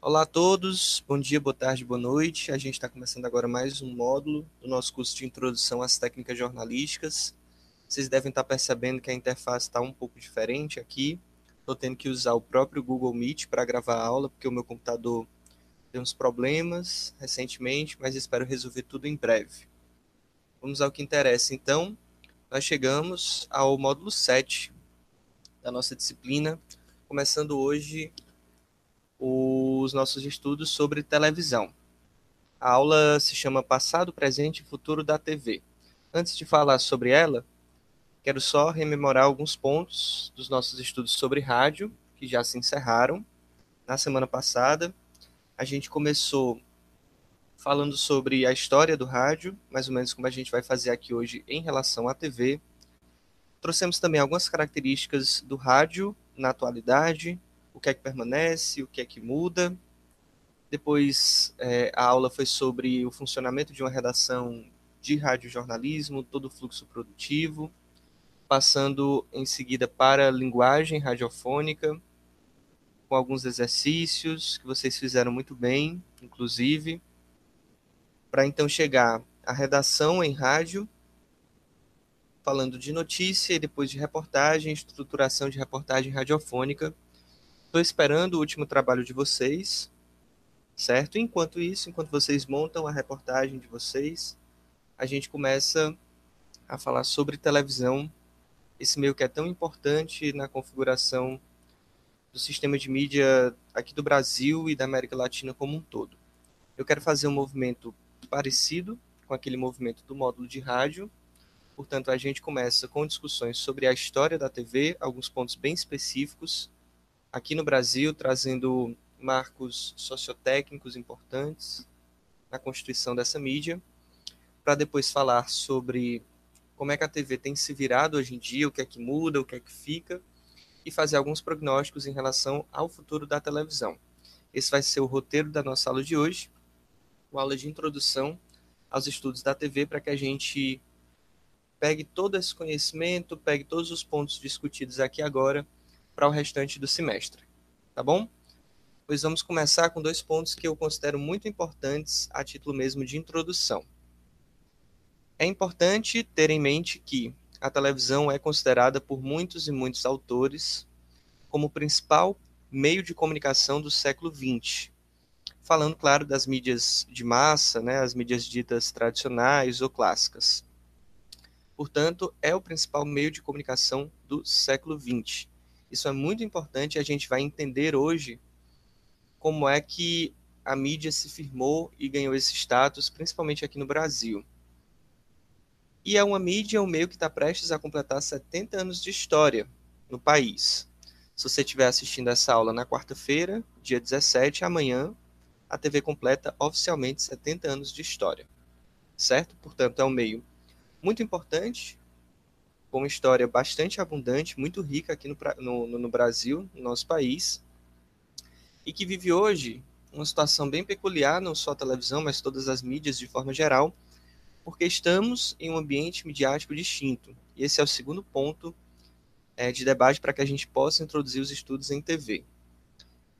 Olá a todos, bom dia, boa tarde, boa noite. A gente está começando agora mais um módulo do nosso curso de Introdução às Técnicas Jornalísticas. Vocês devem estar percebendo que a interface está um pouco diferente aqui. Estou tendo que usar o próprio Google Meet para gravar a aula, porque o meu computador tem uns problemas recentemente, mas espero resolver tudo em breve. Vamos ao que interessa, então. Nós chegamos ao módulo 7 da nossa disciplina, começando hoje os nossos estudos sobre televisão. A aula se chama Passado, Presente e Futuro da TV. Antes de falar sobre ela, quero só rememorar alguns pontos dos nossos estudos sobre rádio, que já se encerraram na semana passada. A gente começou falando sobre a história do rádio, mais ou menos como a gente vai fazer aqui hoje em relação à TV. Trouxemos também algumas características do rádio na atualidade, o que é que permanece, o que é que muda. Depois, é, a aula foi sobre o funcionamento de uma redação de radiojornalismo, todo o fluxo produtivo, passando em seguida para linguagem radiofônica, com alguns exercícios que vocês fizeram muito bem, inclusive, para então chegar à redação em rádio, falando de notícia e depois de reportagem, estruturação de reportagem radiofônica. Estou esperando o último trabalho de vocês, certo? Enquanto isso, enquanto vocês montam a reportagem de vocês, a gente começa a falar sobre televisão, esse meio que é tão importante na configuração do sistema de mídia aqui do Brasil e da América Latina como um todo. Eu quero fazer um movimento parecido com aquele movimento do módulo de rádio. Portanto, a gente começa com discussões sobre a história da TV, alguns pontos bem específicos, aqui no Brasil, trazendo marcos sociotécnicos importantes na constituição dessa mídia, para depois falar sobre como é que a TV tem se virado hoje em dia, o que é que muda, o que é que fica, e fazer alguns prognósticos em relação ao futuro da televisão. Esse vai ser o roteiro da nossa aula de hoje uma aula de introdução aos estudos da TV para que a gente pegue todo esse conhecimento, pegue todos os pontos discutidos aqui agora para o restante do semestre, tá bom? Pois vamos começar com dois pontos que eu considero muito importantes a título mesmo de introdução. É importante ter em mente que a televisão é considerada por muitos e muitos autores como o principal meio de comunicação do século XX, falando, claro, das mídias de massa, né, as mídias ditas tradicionais ou clássicas. Portanto, é o principal meio de comunicação do século XX. Isso é muito importante a gente vai entender hoje como é que a mídia se firmou e ganhou esse status, principalmente aqui no Brasil. E é uma mídia, um meio que está prestes a completar 70 anos de história no país. Se você estiver assistindo essa aula na quarta-feira, dia 17, amanhã, a TV completa oficialmente 70 anos de história. Certo? Portanto, é um meio muito importante, com uma história bastante abundante, muito rica aqui no, no, no Brasil, no nosso país, e que vive hoje uma situação bem peculiar, não só a televisão, mas todas as mídias de forma geral, porque estamos em um ambiente midiático distinto. E esse é o segundo ponto é, de debate para que a gente possa introduzir os estudos em TV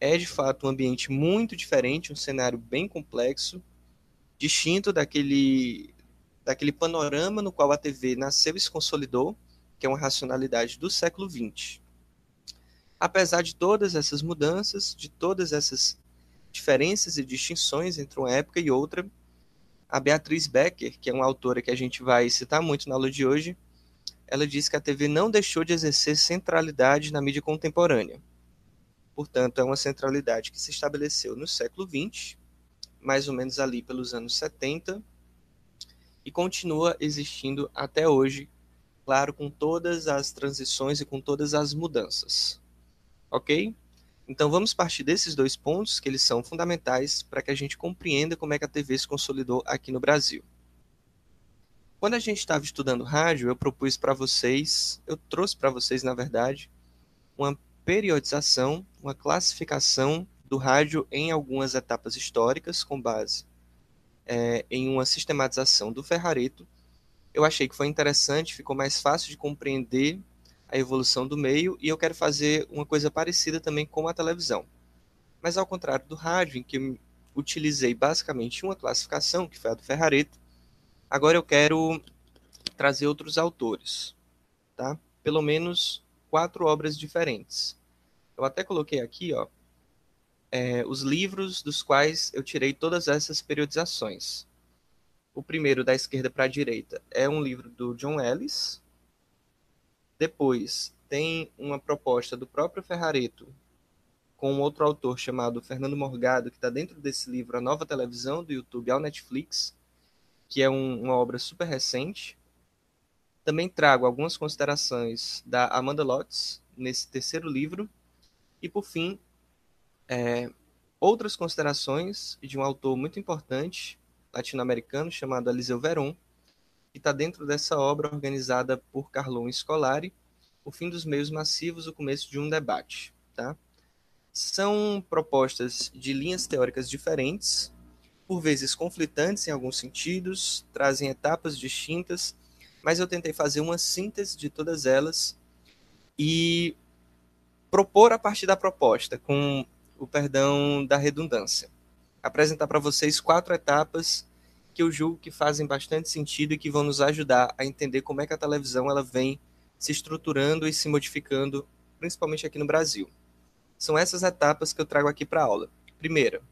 é de fato um ambiente muito diferente, um cenário bem complexo, distinto daquele, daquele panorama no qual a TV nasceu e se consolidou, que é uma racionalidade do século XX. Apesar de todas essas mudanças, de todas essas diferenças e distinções entre uma época e outra, a Beatriz Becker, que é uma autora que a gente vai citar muito na aula de hoje, ela diz que a TV não deixou de exercer centralidade na mídia contemporânea. Portanto, é uma centralidade que se estabeleceu no século XX, mais ou menos ali pelos anos 70, e continua existindo até hoje, claro, com todas as transições e com todas as mudanças. Ok? Então vamos partir desses dois pontos, que eles são fundamentais para que a gente compreenda como é que a TV se consolidou aqui no Brasil. Quando a gente estava estudando rádio, eu propus para vocês, eu trouxe para vocês, na verdade, uma periodização, uma classificação do rádio em algumas etapas históricas, com base é, em uma sistematização do Ferrareto. Eu achei que foi interessante, ficou mais fácil de compreender a evolução do meio, e eu quero fazer uma coisa parecida também com a televisão. Mas ao contrário do rádio, em que eu utilizei basicamente uma classificação, que foi a do Ferrareto, agora eu quero trazer outros autores, tá? Pelo menos quatro obras diferentes. Eu até coloquei aqui, ó, é, os livros dos quais eu tirei todas essas periodizações. O primeiro, da esquerda para a direita, é um livro do John Ellis. Depois, tem uma proposta do próprio Ferrareto, com um outro autor chamado Fernando Morgado, que está dentro desse livro, A Nova Televisão, do YouTube ao Netflix, que é um, uma obra super recente. Também trago algumas considerações da Amanda Lotz, nesse terceiro livro. E, por fim, é, outras considerações de um autor muito importante, latino-americano, chamado Eliseu Veron, que está dentro dessa obra organizada por Carlon Scolari, O Fim dos Meios Massivos, o Começo de um Debate. Tá? São propostas de linhas teóricas diferentes, por vezes conflitantes em alguns sentidos, trazem etapas distintas, mas eu tentei fazer uma síntese de todas elas e propor a partir da proposta, com o perdão da redundância. Apresentar para vocês quatro etapas que eu julgo que fazem bastante sentido e que vão nos ajudar a entender como é que a televisão ela vem se estruturando e se modificando, principalmente aqui no Brasil. São essas etapas que eu trago aqui para aula. Primeira,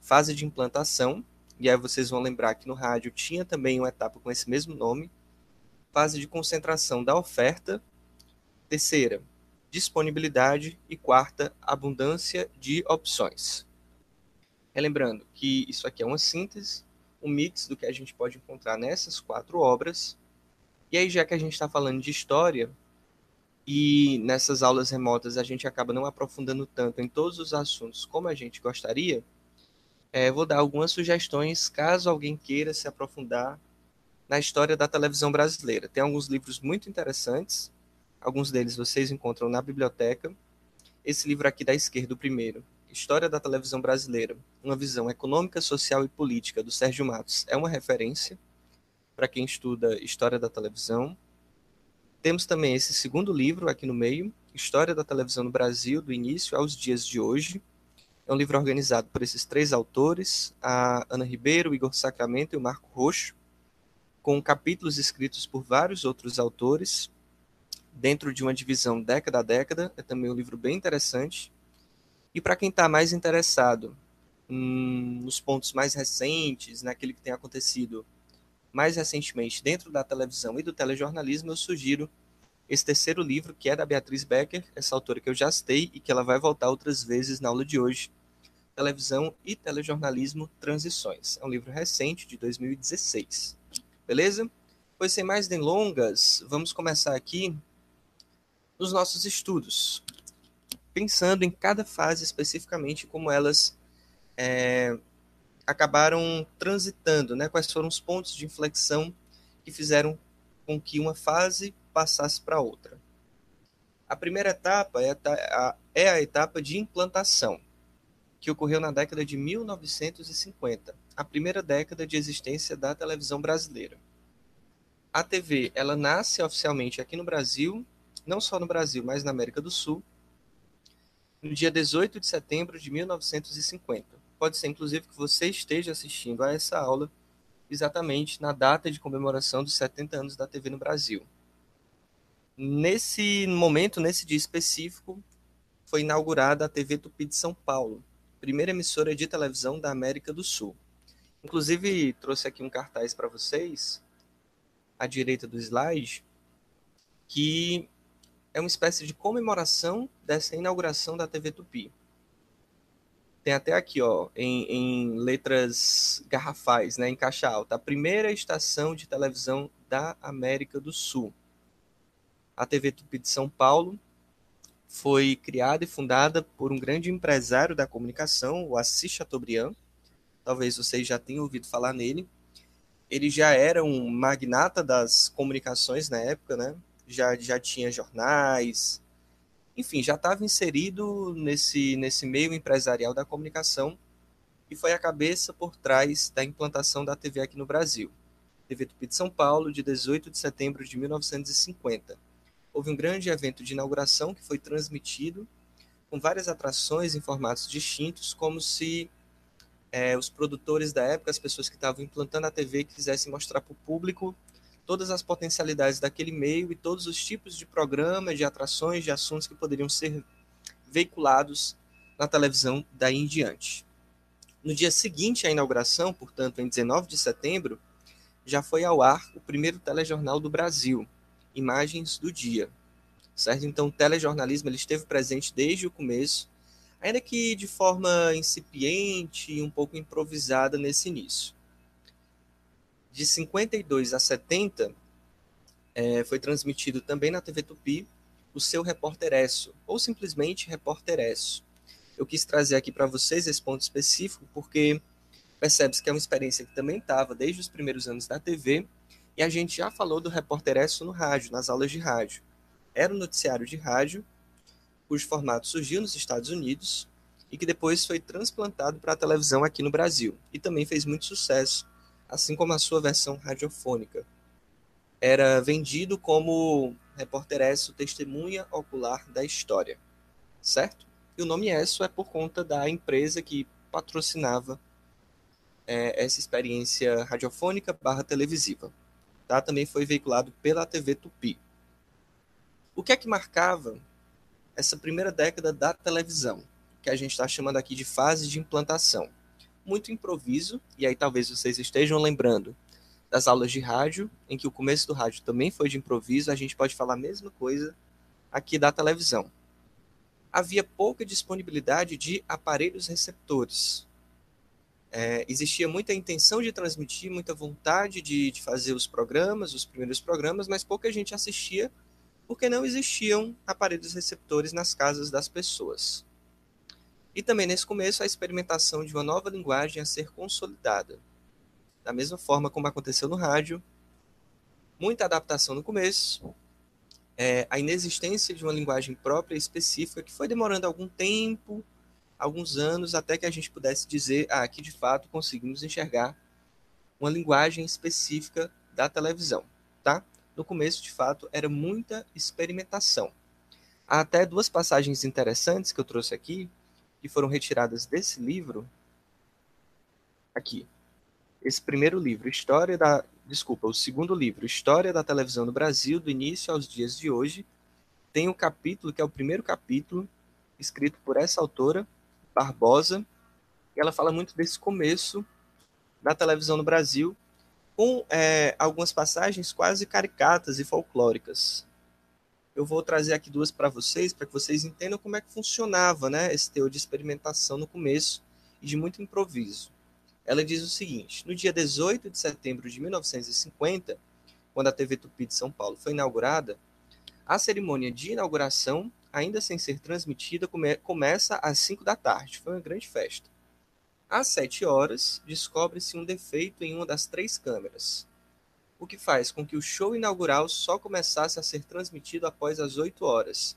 fase de implantação, e aí vocês vão lembrar que no rádio tinha também uma etapa com esse mesmo nome. Fase de concentração da oferta. Terceira, disponibilidade. E quarta, abundância de opções. Relembrando que isso aqui é uma síntese, um mix do que a gente pode encontrar nessas quatro obras. E aí, já que a gente está falando de história, e nessas aulas remotas a gente acaba não aprofundando tanto em todos os assuntos como a gente gostaria, é, vou dar algumas sugestões caso alguém queira se aprofundar na história da televisão brasileira. Tem alguns livros muito interessantes, alguns deles vocês encontram na biblioteca. Esse livro aqui da esquerda, o primeiro, História da Televisão Brasileira, uma visão econômica, social e política, do Sérgio Matos, é uma referência para quem estuda história da televisão. Temos também esse segundo livro aqui no meio, História da Televisão no Brasil, do início aos dias de hoje. É um livro organizado por esses três autores, a Ana Ribeiro, Igor Sacramento e o Marco Roxo, com capítulos escritos por vários outros autores, dentro de uma divisão década a década. É também um livro bem interessante. E para quem está mais interessado hum, nos pontos mais recentes, naquele que tem acontecido mais recentemente dentro da televisão e do telejornalismo, eu sugiro esse terceiro livro, que é da Beatriz Becker, essa autora que eu já citei e que ela vai voltar outras vezes na aula de hoje. Televisão e Telejornalismo Transições. É um livro recente, de 2016. Beleza? Pois sem mais delongas, vamos começar aqui nos nossos estudos, pensando em cada fase especificamente como elas é, acabaram transitando, né? Quais foram os pontos de inflexão que fizeram com que uma fase passasse para outra. A primeira etapa é a, é a etapa de implantação, que ocorreu na década de 1950, a primeira década de existência da televisão brasileira. A TV, ela nasce oficialmente aqui no Brasil, não só no Brasil, mas na América do Sul, no dia 18 de setembro de 1950 pode ser inclusive que você esteja assistindo a essa aula exatamente na data de comemoração dos 70 anos da TV no Brasil. Nesse momento, nesse dia específico, foi inaugurada a TV Tupi de São Paulo, primeira emissora de televisão da América do Sul. Inclusive, trouxe aqui um cartaz para vocês, à direita do slide, que é uma espécie de comemoração dessa inauguração da TV Tupi. Tem até aqui, ó, em, em letras garrafais, né, em caixa alta, a primeira estação de televisão da América do Sul. A TV Tupi de São Paulo foi criada e fundada por um grande empresário da comunicação, o Assis Chateaubriand. Talvez vocês já tenham ouvido falar nele. Ele já era um magnata das comunicações na época, né? Já, já tinha jornais, enfim, já estava inserido nesse, nesse meio empresarial da comunicação e foi a cabeça por trás da implantação da TV aqui no Brasil. TV Tupi de São Paulo, de 18 de setembro de 1950. Houve um grande evento de inauguração que foi transmitido com várias atrações em formatos distintos, como se é, os produtores da época, as pessoas que estavam implantando a TV, quisessem mostrar para o público todas as potencialidades daquele meio e todos os tipos de programas, de atrações, de assuntos que poderiam ser veiculados na televisão daí em diante. No dia seguinte à inauguração, portanto, em 19 de setembro, já foi ao ar o primeiro telejornal do Brasil, Imagens do Dia. Certo? Então, o telejornalismo ele esteve presente desde o começo, ainda que de forma incipiente e um pouco improvisada nesse início. De 52 a 70, é, foi transmitido também na TV Tupi o seu Repórteresso, ou simplesmente Repórteresso. Eu quis trazer aqui para vocês esse ponto específico, porque percebe-se que é uma experiência que também estava desde os primeiros anos da TV, e a gente já falou do Repórteresso no rádio, nas aulas de rádio. Era um noticiário de rádio, cujo formato surgiu nos Estados Unidos e que depois foi transplantado para a televisão aqui no Brasil, e também fez muito sucesso, assim como a sua versão radiofônica. Era vendido como repórter Esso testemunha ocular da história, certo? E o nome Esso é por conta da empresa que patrocinava é, essa experiência radiofônica barra televisiva. Tá? Também foi veiculado pela TV Tupi. O que é que marcava essa primeira década da televisão, que a gente está chamando aqui de fase de implantação? Muito improviso, e aí talvez vocês estejam lembrando das aulas de rádio, em que o começo do rádio também foi de improviso, a gente pode falar a mesma coisa aqui da televisão. Havia pouca disponibilidade de aparelhos receptores. É, existia muita intenção de transmitir, muita vontade de, de fazer os programas, os primeiros programas, mas pouca gente assistia porque não existiam aparelhos receptores nas casas das pessoas. E também nesse começo a experimentação de uma nova linguagem a ser consolidada da mesma forma como aconteceu no rádio. Muita adaptação no começo, é, a inexistência de uma linguagem própria específica que foi demorando algum tempo, alguns anos, até que a gente pudesse dizer, ah, aqui de fato conseguimos enxergar uma linguagem específica da televisão, tá? No começo, de fato, era muita experimentação. Há até duas passagens interessantes que eu trouxe aqui, que foram retiradas desse livro, aqui esse primeiro livro, História da. Desculpa, o segundo livro, História da Televisão no Brasil, do início aos dias de hoje, tem um capítulo, que é o primeiro capítulo, escrito por essa autora, Barbosa, e ela fala muito desse começo da televisão no Brasil, com é, algumas passagens quase caricatas e folclóricas. Eu vou trazer aqui duas para vocês, para que vocês entendam como é que funcionava né, esse teor de experimentação no começo e de muito improviso ela diz o seguinte: no dia 18 de setembro de 1950, quando a TV Tupi de São Paulo foi inaugurada, a cerimônia de inauguração, ainda sem ser transmitida, come começa às 5 da tarde. Foi uma grande festa. Às 7 horas, descobre-se um defeito em uma das três câmeras, o que faz com que o show inaugural só começasse a ser transmitido após as 8 horas.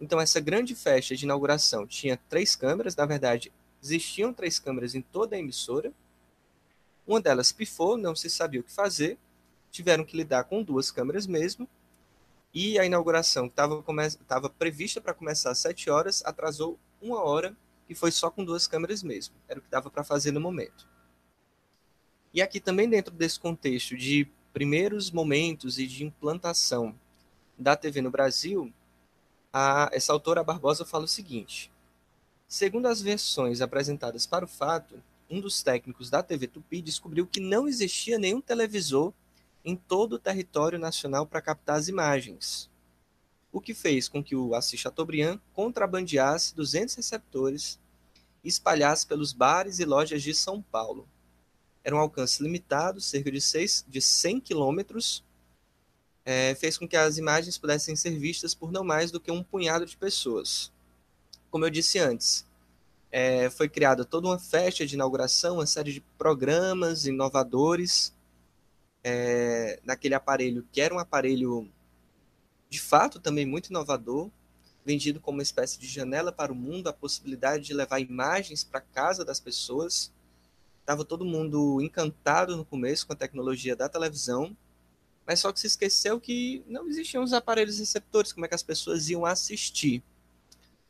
Então, essa grande festa de inauguração tinha três câmeras, na verdade, Existiam três câmeras em toda a emissora. Uma delas pifou, não se sabia o que fazer. Tiveram que lidar com duas câmeras mesmo. E a inauguração, que estava prevista para começar às sete horas, atrasou uma hora e foi só com duas câmeras mesmo. Era o que dava para fazer no momento. E aqui também dentro desse contexto de primeiros momentos e de implantação da TV no Brasil, a, essa autora Barbosa fala o seguinte: Segundo as versões apresentadas para o fato, um dos técnicos da TV Tupi descobriu que não existia nenhum televisor em todo o território nacional para captar as imagens, o que fez com que o Assis Chateaubriand contrabandeasse 200 receptores e espalhasse pelos bares e lojas de São Paulo. Era um alcance limitado, cerca de, de 100 quilômetros, é, fez com que as imagens pudessem ser vistas por não mais do que um punhado de pessoas como eu disse antes, é, foi criada toda uma festa de inauguração, uma série de programas inovadores é, naquele aparelho, que era um aparelho de fato também muito inovador, vendido como uma espécie de janela para o mundo, a possibilidade de levar imagens para casa das pessoas. Estava todo mundo encantado no começo com a tecnologia da televisão, mas só que se esqueceu que não existiam os aparelhos receptores, como é que as pessoas iam assistir.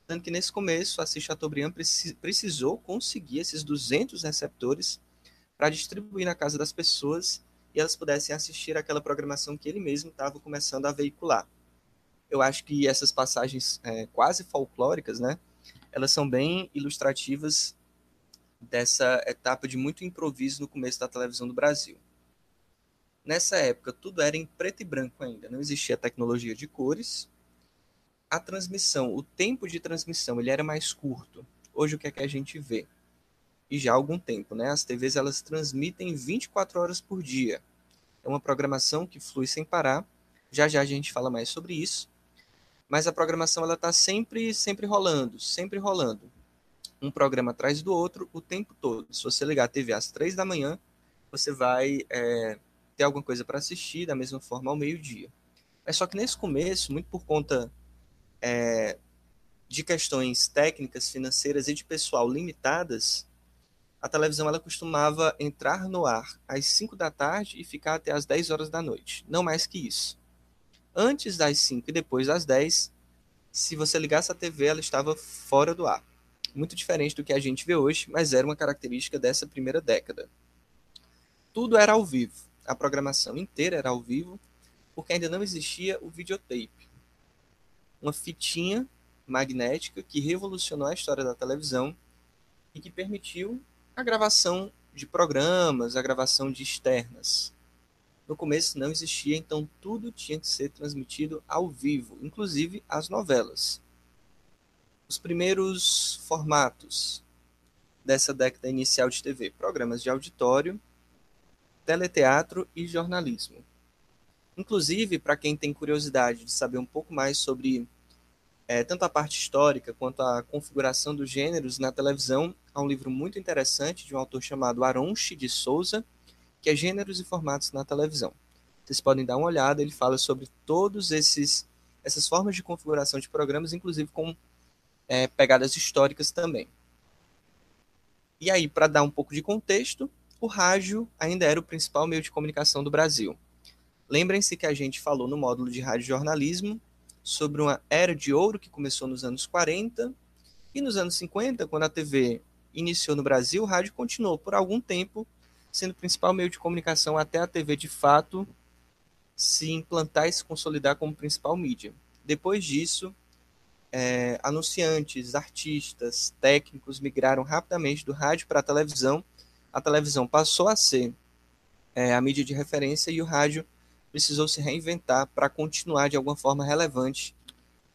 Tanto que nesse começo, a Chateaubriand precisou conseguir esses 200 receptores para distribuir na casa das pessoas e elas pudessem assistir aquela programação que ele mesmo estava começando a veicular. Eu acho que essas passagens é, quase folclóricas, né, elas são bem ilustrativas dessa etapa de muito improviso no começo da televisão do Brasil. Nessa época, tudo era em preto e branco ainda, não existia tecnologia de cores, a transmissão, o tempo de transmissão, ele era mais curto. Hoje o que é que a gente vê? E já há algum tempo, né? As TVs elas transmitem 24 horas por dia. É uma programação que flui sem parar. Já já a gente fala mais sobre isso. Mas a programação ela está sempre sempre rolando, sempre rolando. Um programa atrás do outro o tempo todo. Se você ligar a TV às 3 da manhã, você vai é, ter alguma coisa para assistir da mesma forma ao meio-dia. É só que nesse começo, muito por conta é, de questões técnicas, financeiras e de pessoal limitadas, a televisão ela costumava entrar no ar às 5 da tarde e ficar até às 10 horas da noite, não mais que isso. Antes das 5 e depois das 10, se você ligasse a TV, ela estava fora do ar. Muito diferente do que a gente vê hoje, mas era uma característica dessa primeira década. Tudo era ao vivo. A programação inteira era ao vivo, porque ainda não existia o videotape uma fitinha magnética que revolucionou a história da televisão e que permitiu a gravação de programas, a gravação de externas. No começo não existia, então tudo tinha que ser transmitido ao vivo, inclusive as novelas. Os primeiros formatos dessa década inicial de TV: programas de auditório, teleteatro e jornalismo. Inclusive, para quem tem curiosidade de saber um pouco mais sobre é, tanto a parte histórica quanto a configuração dos gêneros na televisão, há um livro muito interessante de um autor chamado Aronchi de Souza, que é Gêneros e Formatos na Televisão. Vocês podem dar uma olhada, ele fala sobre todos esses essas formas de configuração de programas, inclusive com é, pegadas históricas também. E aí, para dar um pouco de contexto, o rádio ainda era o principal meio de comunicação do Brasil. Lembrem-se que a gente falou no módulo de rádio jornalismo sobre uma era de ouro que começou nos anos 40 e nos anos 50, quando a TV iniciou no Brasil, o rádio continuou por algum tempo sendo o principal meio de comunicação até a TV de fato se implantar e se consolidar como principal mídia. Depois disso, é, anunciantes, artistas, técnicos migraram rapidamente do rádio para a televisão. A televisão passou a ser é, a mídia de referência e o rádio precisou se reinventar para continuar de alguma forma relevante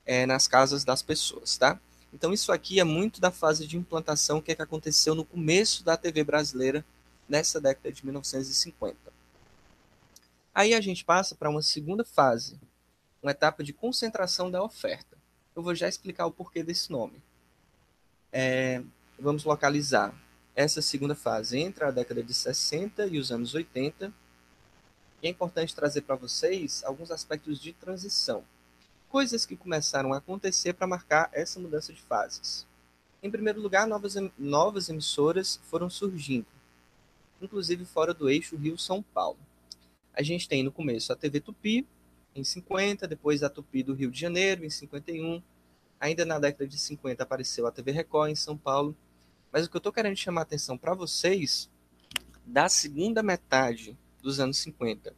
é, nas casas das pessoas, tá? Então isso aqui é muito da fase de implantação que, é que aconteceu no começo da TV brasileira nessa década de 1950. Aí a gente passa para uma segunda fase, uma etapa de concentração da oferta. Eu vou já explicar o porquê desse nome. É, vamos localizar essa segunda fase entre a década de 60 e os anos 80 e é importante trazer para vocês alguns aspectos de transição, coisas que começaram a acontecer para marcar essa mudança de fases. Em primeiro lugar, novas, novas emissoras foram surgindo, inclusive fora do eixo Rio-São Paulo. A gente tem no começo a TV Tupi, em 50, depois a Tupi do Rio de Janeiro, em 51. Ainda na década de 50 apareceu a TV Record em São Paulo. Mas o que eu estou querendo chamar a atenção para vocês, da segunda metade dos anos 50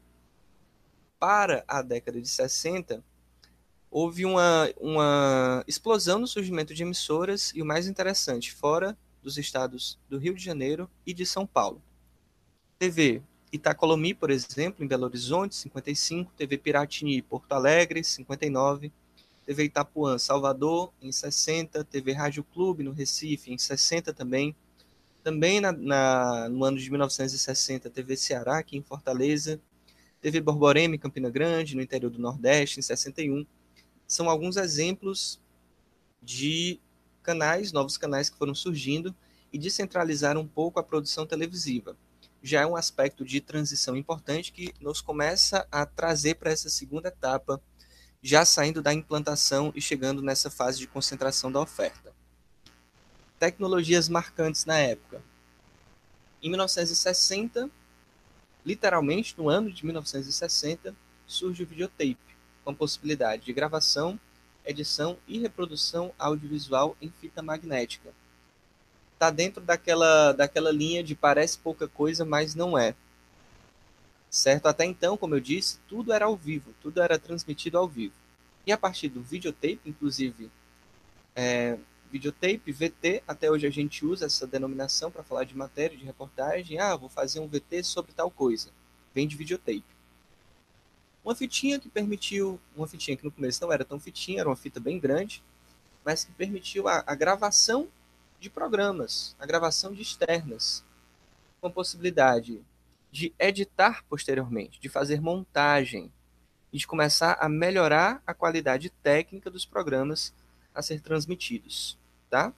para a década de 60, houve uma, uma explosão no surgimento de emissoras e o mais interessante, fora dos estados do Rio de Janeiro e de São Paulo. TV Itacolomi, por exemplo, em Belo Horizonte, 55, TV Piratini, Porto Alegre, 59, TV Itapuã, Salvador, em 60, TV Rádio Clube, no Recife, em 60 também, também na, na, no ano de 1960, TV Ceará, aqui em Fortaleza, TV Borborema em Campina Grande, no interior do Nordeste, em 61. São alguns exemplos de canais, novos canais que foram surgindo e descentralizaram um pouco a produção televisiva. Já é um aspecto de transição importante que nos começa a trazer para essa segunda etapa, já saindo da implantação e chegando nessa fase de concentração da oferta tecnologias marcantes na época. Em 1960, literalmente no ano de 1960, surge o videotape, com a possibilidade de gravação edição e reprodução audiovisual em fita magnética. Está dentro daquela, daquela linha de parece pouca coisa, mas não é. Certo? Até então, como eu disse, tudo era ao vivo, tudo era transmitido ao vivo. E a partir do videotape, inclusive, é, videotape, VT, até hoje a gente usa essa denominação para falar de matéria, de reportagem. Ah, vou fazer um VT sobre tal coisa. Vem de videotape. Uma fitinha que permitiu, uma fitinha que no começo não era tão fitinha, era uma fita bem grande, mas que permitiu a, a gravação de programas, a gravação de externas, com a possibilidade de editar posteriormente, de fazer montagem, e de começar a melhorar a qualidade técnica dos programas a ser transmitidos, tá?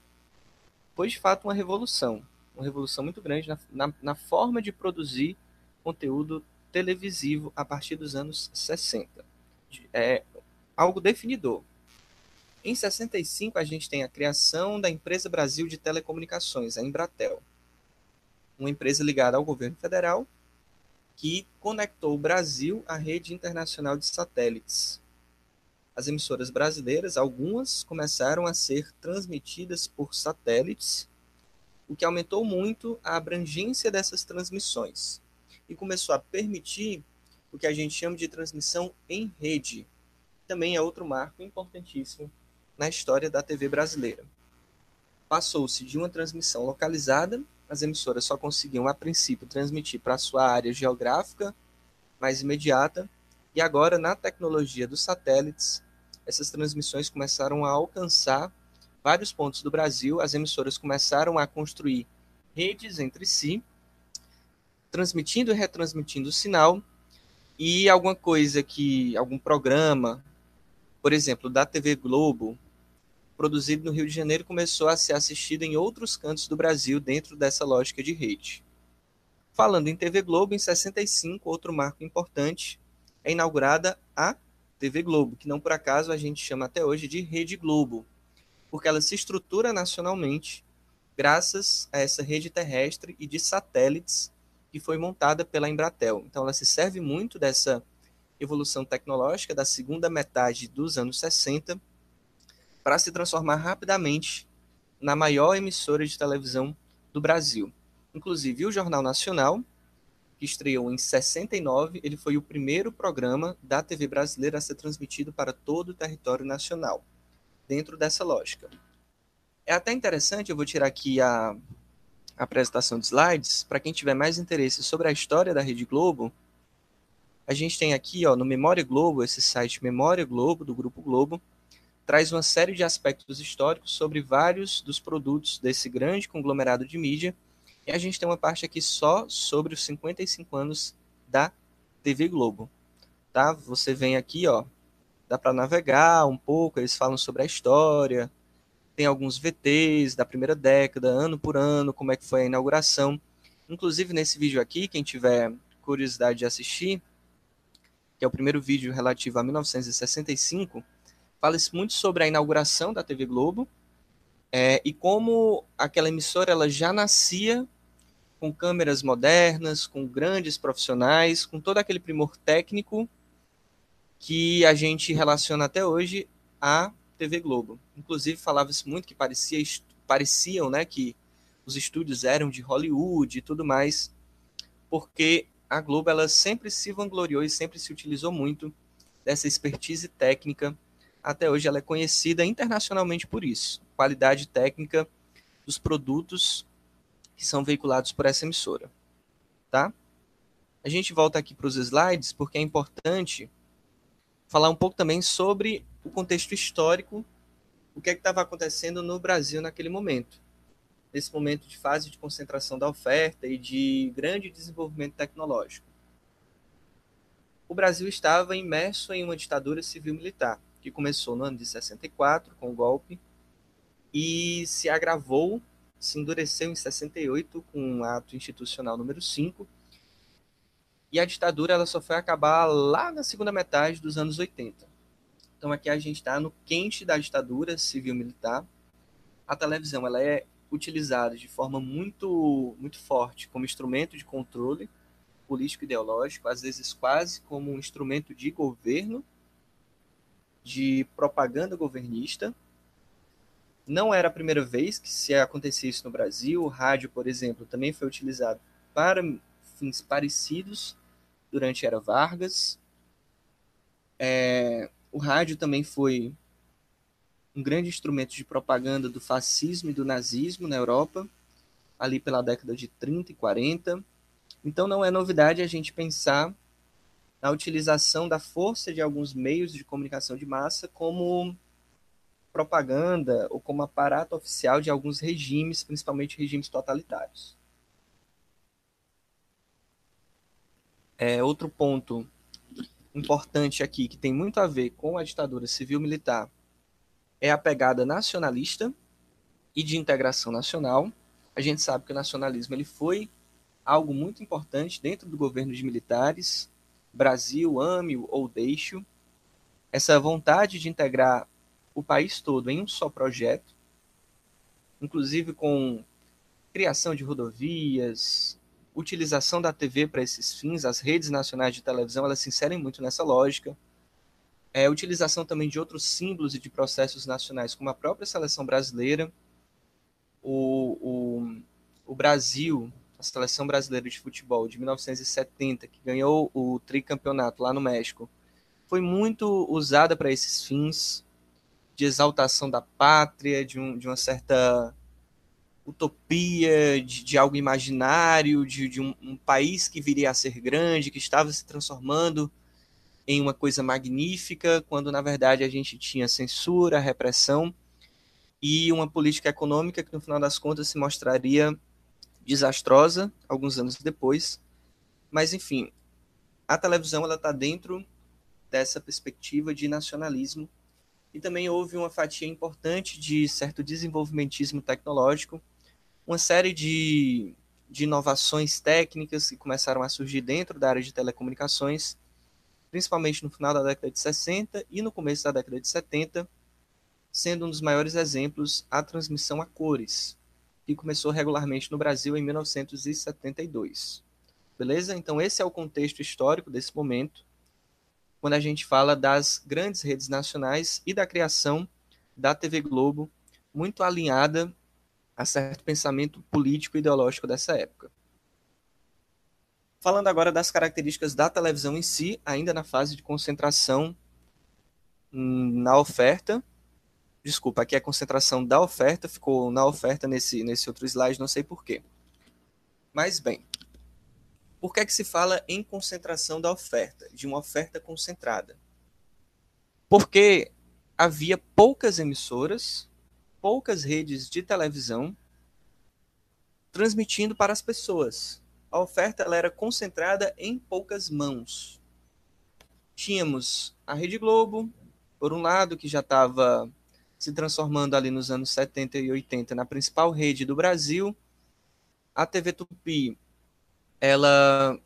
Foi de fato uma revolução, uma revolução muito grande na, na, na forma de produzir conteúdo televisivo a partir dos anos 60. É algo definidor. Em 65, a gente tem a criação da Empresa Brasil de Telecomunicações, a Embratel. Uma empresa ligada ao governo federal que conectou o Brasil à rede internacional de satélites. As emissoras brasileiras, algumas, começaram a ser transmitidas por satélites, o que aumentou muito a abrangência dessas transmissões e começou a permitir o que a gente chama de transmissão em rede. Também é outro marco importantíssimo na história da TV brasileira. Passou-se de uma transmissão localizada as emissoras só conseguiam, a princípio, transmitir para sua área geográfica mais imediata, e agora, na tecnologia dos satélites, essas transmissões começaram a alcançar vários pontos do Brasil, as emissoras começaram a construir redes entre si, transmitindo e retransmitindo o sinal, e alguma coisa que, algum programa, por exemplo, da TV Globo, produzido no Rio de Janeiro começou a ser assistido em outros cantos do Brasil dentro dessa lógica de rede. Falando em TV Globo, em 65, outro marco importante, é inaugurada a TV Globo, que não por acaso a gente chama até hoje de Rede Globo, porque ela se estrutura nacionalmente graças a essa rede terrestre e de satélites que foi montada pela Embratel. Então ela se serve muito dessa evolução tecnológica da segunda metade dos anos 60 para se transformar rapidamente na maior emissora de televisão do Brasil. Inclusive, o Jornal Nacional, que estreou em 69, ele foi o primeiro programa da TV brasileira a ser transmitido para todo o território nacional, dentro dessa lógica. É até interessante, eu vou tirar aqui a, a apresentação de slides, para quem tiver mais interesse sobre a história da Rede Globo, a gente tem aqui ó, no Memória Globo, esse site Memória Globo, do Grupo Globo, traz uma série de aspectos históricos sobre vários dos produtos desse grande conglomerado de mídia. E a gente tem uma parte aqui só sobre os 55 anos da TV Globo. Tá? Você vem aqui, ó, dá para navegar um pouco, eles falam sobre a história, tem alguns VTs da primeira década, ano por ano, como é que foi a inauguração. Inclusive nesse vídeo aqui, quem tiver curiosidade de assistir, que é o primeiro vídeo relativo a 1965, fala-se muito sobre a inauguração da TV Globo é, e como aquela emissora ela já nascia com câmeras modernas, com grandes profissionais, com todo aquele primor técnico que a gente relaciona até hoje à TV Globo. Inclusive falava-se muito que parecia, pareciam, né, que os estúdios eram de Hollywood e tudo mais, porque a Globo ela sempre se vangloriou e sempre se utilizou muito dessa expertise técnica até hoje ela é conhecida internacionalmente por isso, qualidade técnica dos produtos que são veiculados por essa emissora, tá? A gente volta aqui para os slides porque é importante falar um pouco também sobre o contexto histórico, o que é estava acontecendo no Brasil naquele momento, nesse momento de fase de concentração da oferta e de grande desenvolvimento tecnológico. O Brasil estava imerso em uma ditadura civil-militar que começou no ano de 64 com o golpe e se agravou, se endureceu em 68 com o ato institucional número 5. E a ditadura ela só foi acabar lá na segunda metade dos anos 80. Então aqui a gente está no quente da ditadura civil-militar. A televisão ela é utilizada de forma muito muito forte como instrumento de controle político ideológico, às vezes quase como um instrumento de governo de propaganda governista. Não era a primeira vez que se acontecia isso no Brasil. O rádio, por exemplo, também foi utilizado para fins parecidos durante a era Vargas. É, o rádio também foi um grande instrumento de propaganda do fascismo e do nazismo na Europa, ali pela década de 30 e 40. Então não é novidade a gente pensar na utilização da força de alguns meios de comunicação de massa como propaganda ou como aparato oficial de alguns regimes, principalmente regimes totalitários. É, outro ponto importante aqui, que tem muito a ver com a ditadura civil-militar, é a pegada nacionalista e de integração nacional. A gente sabe que o nacionalismo ele foi algo muito importante dentro do governo de militares, Brasil, ame-o ou deixe-o. Essa vontade de integrar o país todo em um só projeto, inclusive com criação de rodovias, utilização da TV para esses fins, as redes nacionais de televisão, elas se inserem muito nessa lógica. É, utilização também de outros símbolos e de processos nacionais, como a própria seleção brasileira, o, o, o Brasil, a seleção brasileira de futebol de 1970, que ganhou o tricampeonato lá no México, foi muito usada para esses fins de exaltação da pátria, de, um, de uma certa utopia, de, de algo imaginário, de, de um, um, país que viria a ser grande, que estava se transformando em uma coisa magnífica, quando na verdade a gente tinha censura, repressão e uma política econômica que no final das contas se mostraria desastrosa alguns anos depois. Mas enfim, a televisão ela está dentro dessa perspectiva de nacionalismo e também houve uma fatia importante de certo desenvolvimentismo tecnológico uma série de, de inovações técnicas que começaram a surgir dentro da área de telecomunicações, principalmente no final da década de 60 e no começo da década de 70, sendo um dos maiores exemplos a transmissão a cores, que começou regularmente no Brasil em 1972. Beleza? Então, esse é o contexto histórico desse momento, quando a gente fala das grandes redes nacionais e da criação da TV Globo, muito alinhada a certo pensamento político e ideológico dessa época. Falando agora das características da televisão em si, ainda na fase de concentração na oferta. Desculpa, aqui é a concentração da oferta, ficou na oferta nesse, nesse outro slide, não sei porquê. Mas bem, por que, é que se fala em concentração da oferta, de uma oferta concentrada? Porque havia poucas emissoras poucas redes de televisão transmitindo para as pessoas. A oferta ela era concentrada em poucas mãos. Tínhamos a Rede Globo, por um lado, que já estava se transformando ali nos anos 70 e 80 na principal rede do Brasil. A TV Tupi, ela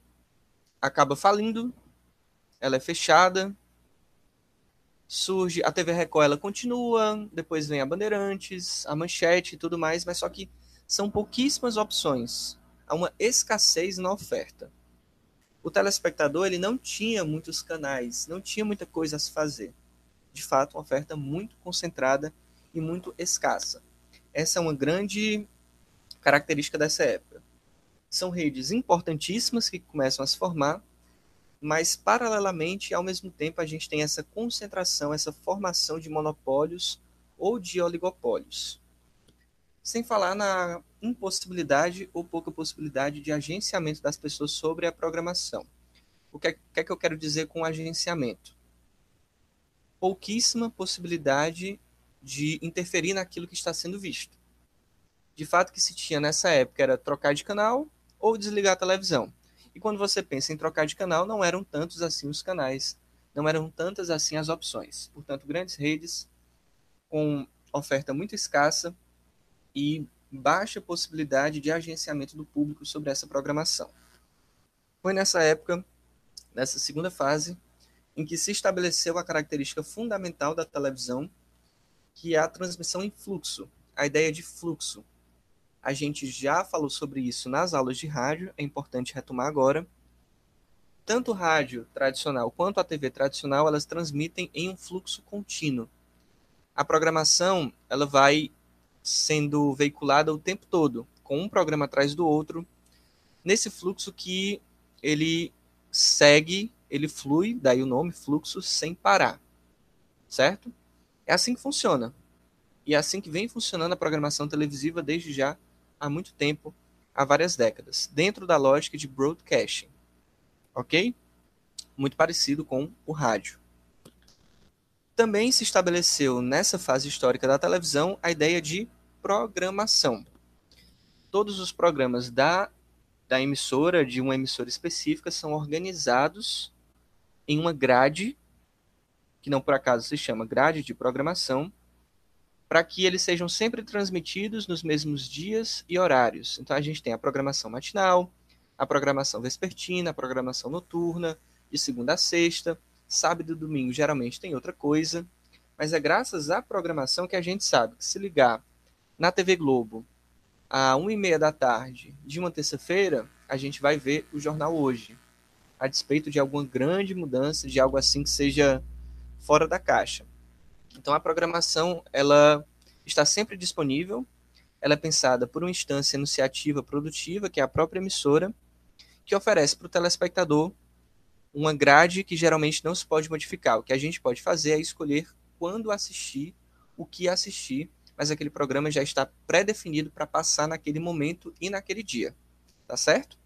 acaba falindo, ela é fechada, surge a TV Record, ela continua, depois vem a Bandeirantes, a Manchete e tudo mais, mas só que são pouquíssimas opções. Há uma escassez na oferta. O telespectador ele não tinha muitos canais, não tinha muita coisa a se fazer. De fato, uma oferta muito concentrada e muito escassa. Essa é uma grande característica dessa época. São redes importantíssimas que começam a se formar, mas paralelamente, ao mesmo tempo, a gente tem essa concentração, essa formação de monopólios ou de oligopólios. Sem falar na impossibilidade ou pouca possibilidade de agenciamento das pessoas sobre a programação. O que é, que, é que eu quero dizer com agenciamento? Pouquíssima possibilidade de interferir naquilo que está sendo visto. De fato, o que se tinha nessa época era trocar de canal ou desligar a televisão. E quando você pensa em trocar de canal, não eram tantos assim os canais, não eram tantas assim as opções. Portanto, grandes redes com oferta muito escassa e baixa possibilidade de agenciamento do público sobre essa programação. Foi nessa época, nessa segunda fase, em que se estabeleceu a característica fundamental da televisão, que é a transmissão em fluxo, a ideia de fluxo, a gente já falou sobre isso nas aulas de rádio, é importante retomar agora. tanto o rádio tradicional quanto a TV tradicional, elas transmitem em um fluxo contínuo. A programação, ela vai sendo veiculada o tempo todo, com um programa atrás do outro, nesse fluxo que ele segue, ele flui, daí o nome fluxo, sem parar. Certo? É assim que funciona. E é assim que vem funcionando a programação televisiva desde já há muito tempo, há várias décadas, dentro da lógica de broadcasting. Ok? Muito parecido com o rádio. Também se estabeleceu nessa fase histórica da televisão a ideia de programação. Todos os programas da, da emissora, de uma emissora específica, são organizados em uma grade, que não por acaso se chama grade de programação, para que eles sejam sempre transmitidos nos mesmos dias e horários. Então a gente tem a programação matinal, a programação vespertina, a programação noturna, de segunda a sexta, sábado e domingo geralmente tem outra coisa, mas é graças à programação que a gente sabe que se ligar na TV Globo a uma e meia da tarde de uma terça-feira, a gente vai ver o jornal hoje, a despeito de alguma grande mudança, de algo assim que seja fora da caixa. Então a programação ela está sempre disponível, ela é pensada por uma instância enunciativa produtiva, que é a própria emissora, que oferece para o telespectador uma grade que geralmente não se pode modificar. O que a gente pode fazer é escolher quando assistir, o que assistir, mas aquele programa já está pré-definido para passar naquele momento e naquele dia. Tá certo?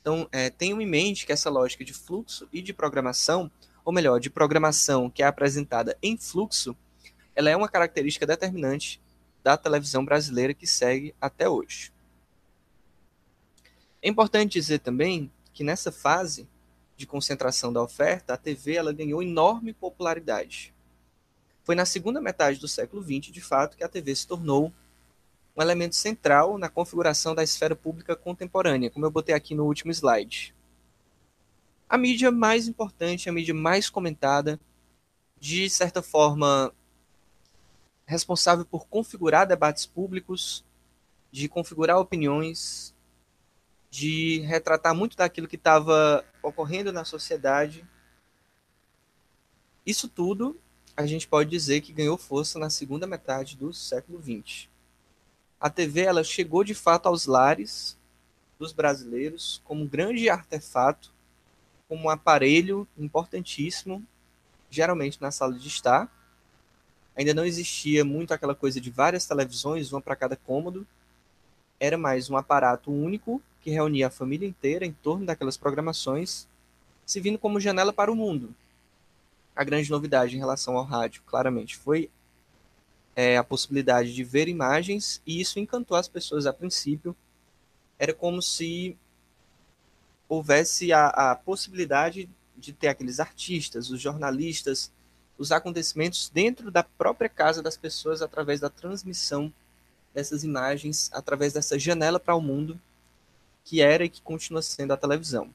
Então, é, tenham em mente que essa lógica de fluxo e de programação, ou melhor, de programação que é apresentada em fluxo, ela é uma característica determinante da televisão brasileira que segue até hoje. É importante dizer também que nessa fase de concentração da oferta, a TV ela ganhou enorme popularidade. Foi na segunda metade do século XX, de fato, que a TV se tornou um elemento central na configuração da esfera pública contemporânea, como eu botei aqui no último slide. A mídia mais importante, a mídia mais comentada, de certa forma responsável por configurar debates públicos, de configurar opiniões, de retratar muito daquilo que estava ocorrendo na sociedade. Isso tudo a gente pode dizer que ganhou força na segunda metade do século XX. A TV ela chegou de fato aos lares dos brasileiros como um grande artefato, como um aparelho importantíssimo, geralmente na sala de estar. Ainda não existia muito aquela coisa de várias televisões, uma para cada cômodo. Era mais um aparato único que reunia a família inteira em torno daquelas programações, servindo como janela para o mundo. A grande novidade em relação ao rádio, claramente, foi é, a possibilidade de ver imagens, e isso encantou as pessoas a princípio. Era como se houvesse a, a possibilidade de ter aqueles artistas, os jornalistas, os acontecimentos dentro da própria casa das pessoas através da transmissão dessas imagens, através dessa janela para o mundo que era e que continua sendo a televisão.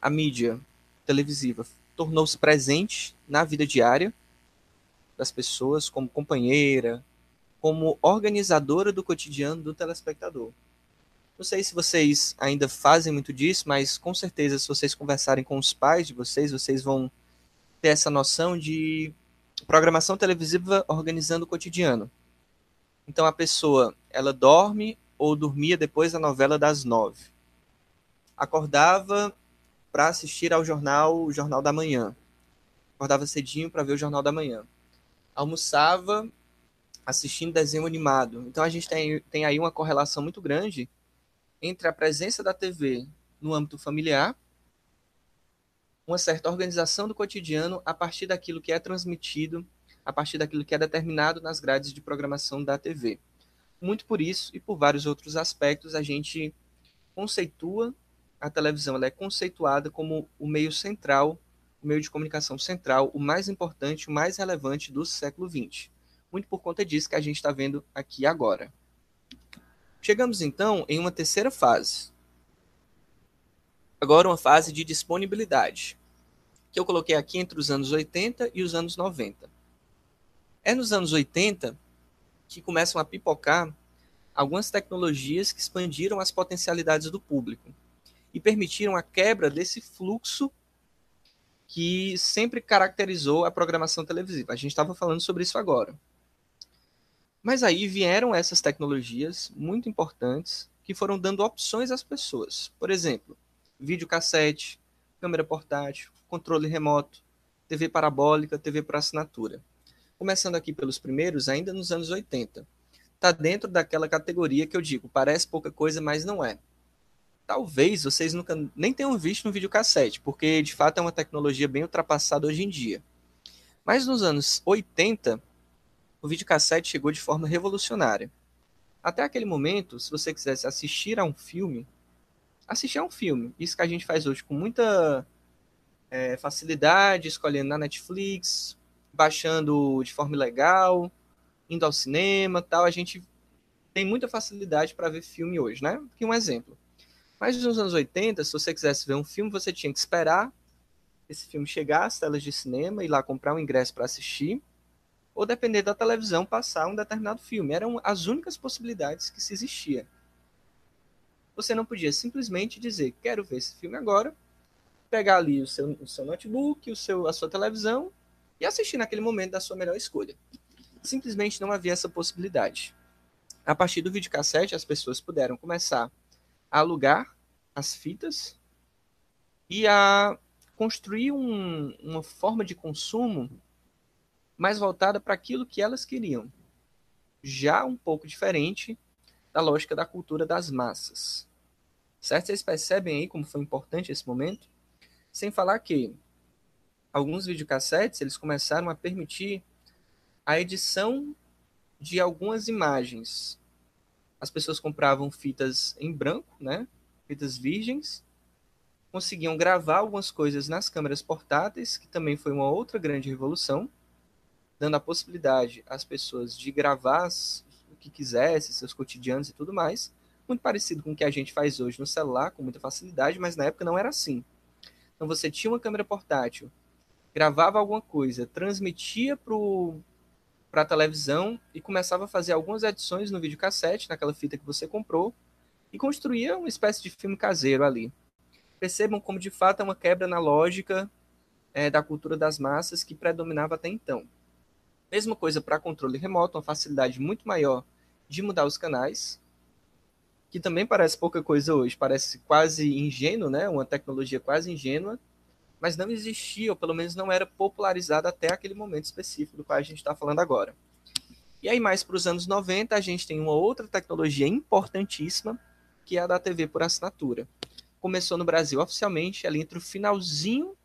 A mídia televisiva tornou-se presente na vida diária das pessoas como companheira, como organizadora do cotidiano do telespectador. Não sei se vocês ainda fazem muito disso, mas com certeza se vocês conversarem com os pais de vocês, vocês vão ter essa noção de programação televisiva organizando o cotidiano. Então a pessoa, ela dorme ou dormia depois da novela das nove. Acordava para assistir ao jornal, o Jornal da Manhã. Acordava cedinho para ver o Jornal da Manhã. Almoçava assistindo desenho animado. Então a gente tem, tem aí uma correlação muito grande entre a presença da TV no âmbito familiar, uma certa organização do cotidiano a partir daquilo que é transmitido, a partir daquilo que é determinado nas grades de programação da TV. Muito por isso e por vários outros aspectos, a gente conceitua a televisão, ela é conceituada como o meio central, o meio de comunicação central, o mais importante, o mais relevante do século XX. Muito por conta disso que a gente está vendo aqui agora. Chegamos então em uma terceira fase. Agora uma fase de disponibilidade, que eu coloquei aqui entre os anos 80 e os anos 90. É nos anos 80 que começam a pipocar algumas tecnologias que expandiram as potencialidades do público. e permitiram a quebra desse fluxo que sempre caracterizou a programação televisiva. A gente estava falando sobre isso agora. Mas aí vieram essas tecnologias muito importantes que foram dando opções às pessoas. Por exemplo, videocassete, câmera portátil, controle remoto, TV parabólica, TV por assinatura. Começando aqui pelos primeiros, ainda nos anos 80. Está dentro daquela categoria que eu digo, parece pouca coisa, mas não é talvez vocês nunca nem tenham visto no videocassete, porque de fato é uma tecnologia bem ultrapassada hoje em dia. Mas nos anos 80, o videocassete chegou de forma revolucionária. Até aquele momento, se você quisesse assistir a um filme, assistir a um filme, isso que a gente faz hoje com muita é, facilidade, escolhendo na Netflix, baixando de forma legal, indo ao cinema, tal, a gente tem muita facilidade para ver filme hoje, né? Aqui um exemplo. Mas nos anos 80, se você quisesse ver um filme, você tinha que esperar esse filme chegar às telas de cinema, ir lá comprar um ingresso para assistir, ou depender da televisão passar um determinado filme. Eram as únicas possibilidades que se existia. Você não podia simplesmente dizer, quero ver esse filme agora, pegar ali o seu, o seu notebook, o seu, a sua televisão e assistir naquele momento da sua melhor escolha. Simplesmente não havia essa possibilidade. A partir do videocassete, as pessoas puderam começar alugar as fitas e a construir um, uma forma de consumo mais voltada para aquilo que elas queriam, já um pouco diferente da lógica da cultura das massas. Certo? Vocês percebem aí como foi importante esse momento? Sem falar que alguns videocassetes eles começaram a permitir a edição de algumas imagens as pessoas compravam fitas em branco, né? Fitas virgens, conseguiam gravar algumas coisas nas câmeras portáteis, que também foi uma outra grande revolução, dando a possibilidade às pessoas de gravar o que quisesse, seus cotidianos e tudo mais, muito parecido com o que a gente faz hoje no celular, com muita facilidade, mas na época não era assim. Então você tinha uma câmera portátil, gravava alguma coisa, transmitia para o para televisão e começava a fazer algumas edições no videocassete, naquela fita que você comprou, e construía uma espécie de filme caseiro ali. Percebam como de fato é uma quebra na lógica é, da cultura das massas que predominava até então. Mesma coisa para controle remoto, uma facilidade muito maior de mudar os canais, que também parece pouca coisa hoje, parece quase ingênuo, né? uma tecnologia quase ingênua, mas não existia, ou pelo menos não era popularizada até aquele momento específico do qual a gente está falando agora. E aí, mais para os anos 90, a gente tem uma outra tecnologia importantíssima, que é a da TV por assinatura. Começou no Brasil oficialmente ali entre o finalzinho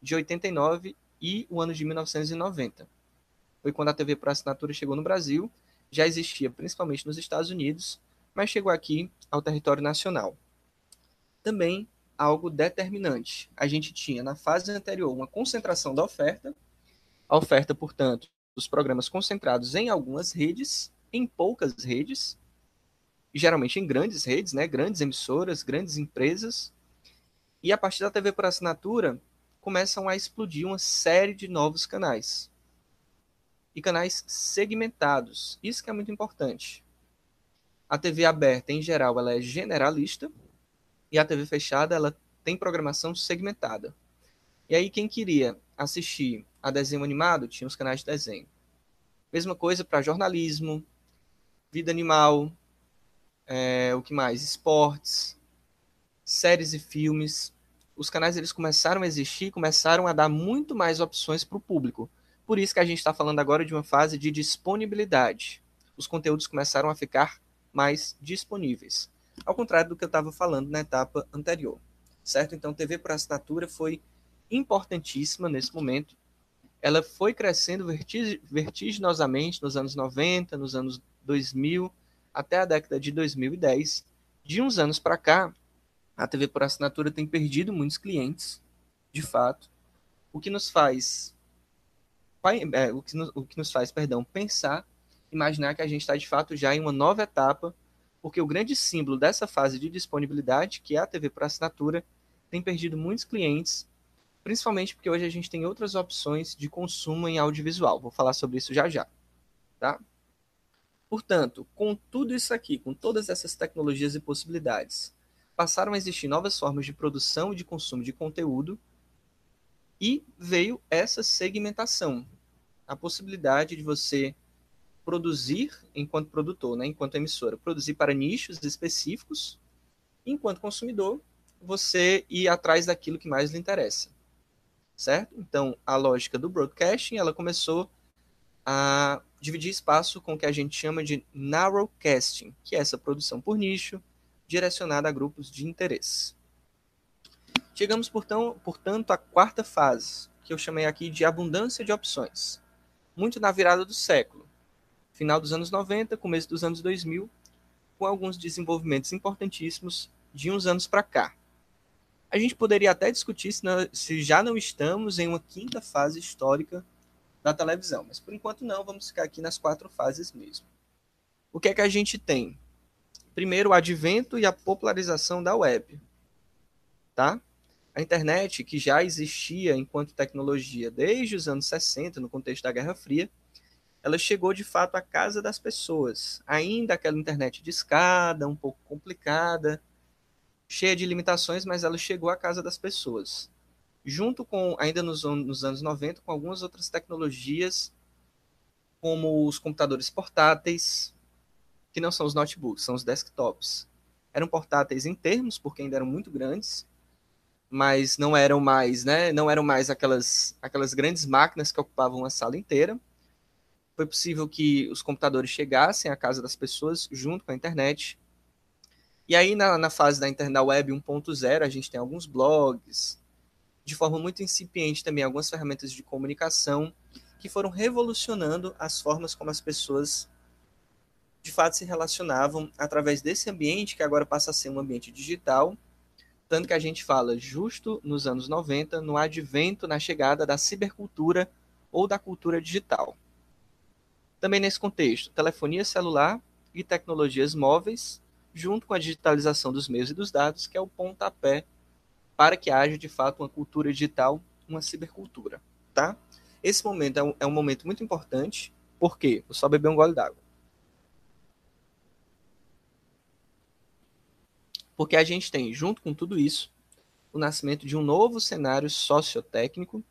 de 89 e o ano de 1990. Foi quando a TV por assinatura chegou no Brasil, já existia principalmente nos Estados Unidos, mas chegou aqui ao território nacional. Também algo determinante. A gente tinha na fase anterior uma concentração da oferta, a oferta, portanto, dos programas concentrados em algumas redes, em poucas redes, geralmente em grandes redes, né, grandes emissoras, grandes empresas. E a partir da TV por assinatura, começam a explodir uma série de novos canais. E canais segmentados. Isso que é muito importante. A TV aberta, em geral, ela é generalista, e a TV fechada ela tem programação segmentada. E aí quem queria assistir a desenho animado tinha os canais de desenho. Mesma coisa para jornalismo, vida animal, é, o que mais? Esportes, séries e filmes. Os canais eles começaram a existir, começaram a dar muito mais opções para o público. Por isso que a gente está falando agora de uma fase de disponibilidade. Os conteúdos começaram a ficar mais disponíveis ao contrário do que eu estava falando na etapa anterior, certo? Então, TV por assinatura foi importantíssima nesse momento. Ela foi crescendo vertiginosamente nos anos 90, nos anos 2000, até a década de 2010. De uns anos para cá, a TV por assinatura tem perdido muitos clientes, de fato, o que nos faz é, o, que nos, o que nos faz, perdão, pensar, imaginar que a gente está de fato já em uma nova etapa porque o grande símbolo dessa fase de disponibilidade, que é a TV por assinatura, tem perdido muitos clientes, principalmente porque hoje a gente tem outras opções de consumo em audiovisual. Vou falar sobre isso já já, tá? Portanto, com tudo isso aqui, com todas essas tecnologias e possibilidades, passaram a existir novas formas de produção e de consumo de conteúdo e veio essa segmentação, a possibilidade de você produzir enquanto produtor, né, enquanto emissora, produzir para nichos específicos, enquanto consumidor, você ir atrás daquilo que mais lhe interessa. Certo? Então, a lógica do broadcasting, ela começou a dividir espaço com o que a gente chama de narrowcasting, que é essa produção por nicho, direcionada a grupos de interesse. Chegamos, portanto, à quarta fase, que eu chamei aqui de abundância de opções. Muito na virada do século, final dos anos 90, começo dos anos 2000, com alguns desenvolvimentos importantíssimos de uns anos para cá. A gente poderia até discutir se, se já não estamos em uma quinta fase histórica da televisão. Mas por enquanto não, vamos ficar aqui nas quatro fases mesmo. O que é que a gente tem? Primeiro, o advento e a popularização da web. Tá? A internet, que já existia enquanto tecnologia desde os anos 60, no contexto da Guerra Fria, ela chegou de fato à casa das pessoas. Ainda aquela internet de escada, um pouco complicada, cheia de limitações, mas ela chegou à casa das pessoas junto com, ainda nos, nos anos 90, com algumas outras tecnologias, como os computadores portáteis, que não são os notebooks, são os desktops. Eram portáteis em termos, porque ainda eram muito grandes, mas não eram mais, né? Não eram mais aquelas, aquelas grandes máquinas que ocupavam a sala inteira. Foi possível que os computadores chegassem à casa das pessoas junto com a internet. E aí, na, na fase da internet web 1.0, a gente tem alguns blogs, de forma muito incipiente também algumas ferramentas de comunicação que foram revolucionando as formas como as pessoas de fato se relacionavam através desse ambiente que agora passa a ser um ambiente digital, tanto que a gente fala justo nos anos 90, no advento, na chegada da cibercultura ou da cultura digital. Também nesse contexto, telefonia celular e tecnologias móveis, junto com a digitalização dos meios e dos dados, que é o pontapé para que haja de fato uma cultura digital, uma cibercultura, tá? Esse momento é um, é um momento muito importante, porque vou só beber um gole d'água. Porque a gente tem, junto com tudo isso, o nascimento de um novo cenário sociotécnico,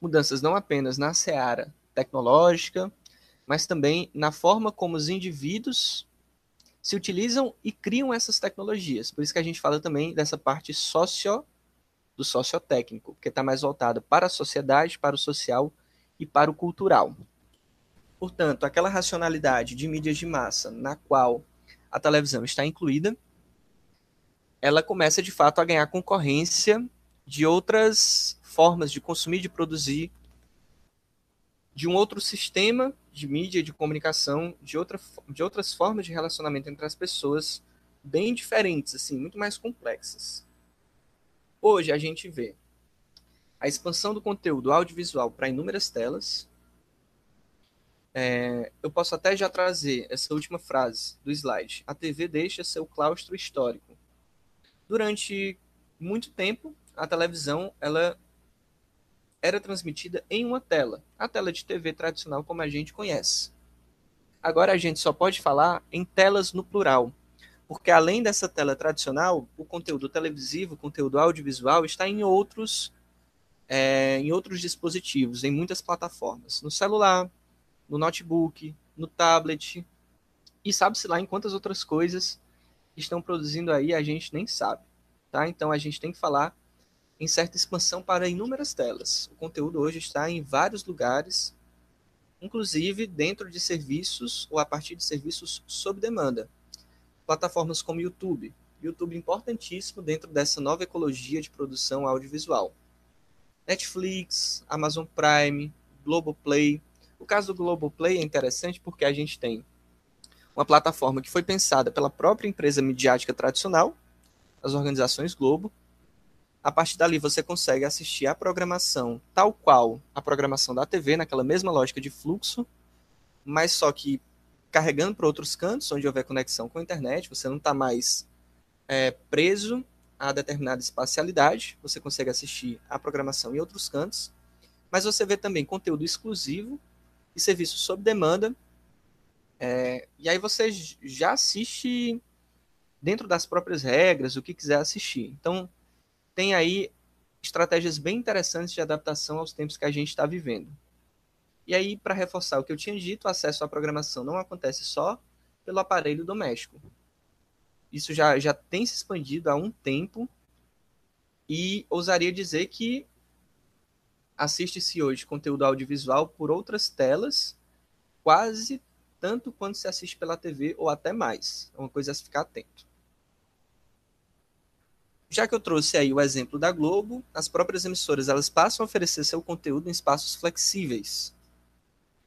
mudanças não apenas na seara tecnológica, mas também na forma como os indivíduos se utilizam e criam essas tecnologias. Por isso que a gente fala também dessa parte socio do sociotécnico, que está mais voltada para a sociedade, para o social e para o cultural. Portanto, aquela racionalidade de mídias de massa na qual a televisão está incluída, ela começa de fato a ganhar concorrência de outras formas de consumir, de produzir, de um outro sistema de mídia, de comunicação, de, outra, de outras formas de relacionamento entre as pessoas, bem diferentes, assim, muito mais complexas. Hoje a gente vê a expansão do conteúdo audiovisual para inúmeras telas. É, eu posso até já trazer essa última frase do slide. A TV deixa seu claustro histórico. Durante muito tempo, a televisão ela era transmitida em uma tela, a tela de TV tradicional como a gente conhece. Agora a gente só pode falar em telas no plural, porque além dessa tela tradicional, o conteúdo televisivo, o conteúdo audiovisual está em outros é, em outros dispositivos, em muitas plataformas, no celular, no notebook, no tablet e sabe-se lá em quantas outras coisas estão produzindo aí a gente nem sabe, tá? Então a gente tem que falar em certa expansão para inúmeras telas. O conteúdo hoje está em vários lugares, inclusive dentro de serviços ou a partir de serviços sob demanda. Plataformas como YouTube. YouTube importantíssimo dentro dessa nova ecologia de produção audiovisual. Netflix, Amazon Prime, Globoplay. O caso do Globoplay é interessante porque a gente tem uma plataforma que foi pensada pela própria empresa midiática tradicional, as organizações Globo, a partir dali você consegue assistir a programação tal qual a programação da TV, naquela mesma lógica de fluxo, mas só que carregando para outros cantos, onde houver conexão com a internet, você não está mais é, preso a determinada espacialidade, você consegue assistir a programação em outros cantos, mas você vê também conteúdo exclusivo e serviços sob demanda, é, e aí você já assiste dentro das próprias regras, o que quiser assistir. Então, tem aí estratégias bem interessantes de adaptação aos tempos que a gente está vivendo. E aí, para reforçar o que eu tinha dito, o acesso à programação não acontece só pelo aparelho doméstico. Isso já, já tem se expandido há um tempo e ousaria dizer que assiste-se hoje conteúdo audiovisual por outras telas, quase tanto quanto se assiste pela TV ou até mais. É uma coisa a se ficar atento. Já que eu trouxe aí o exemplo da Globo, as próprias emissoras elas passam a oferecer seu conteúdo em espaços flexíveis.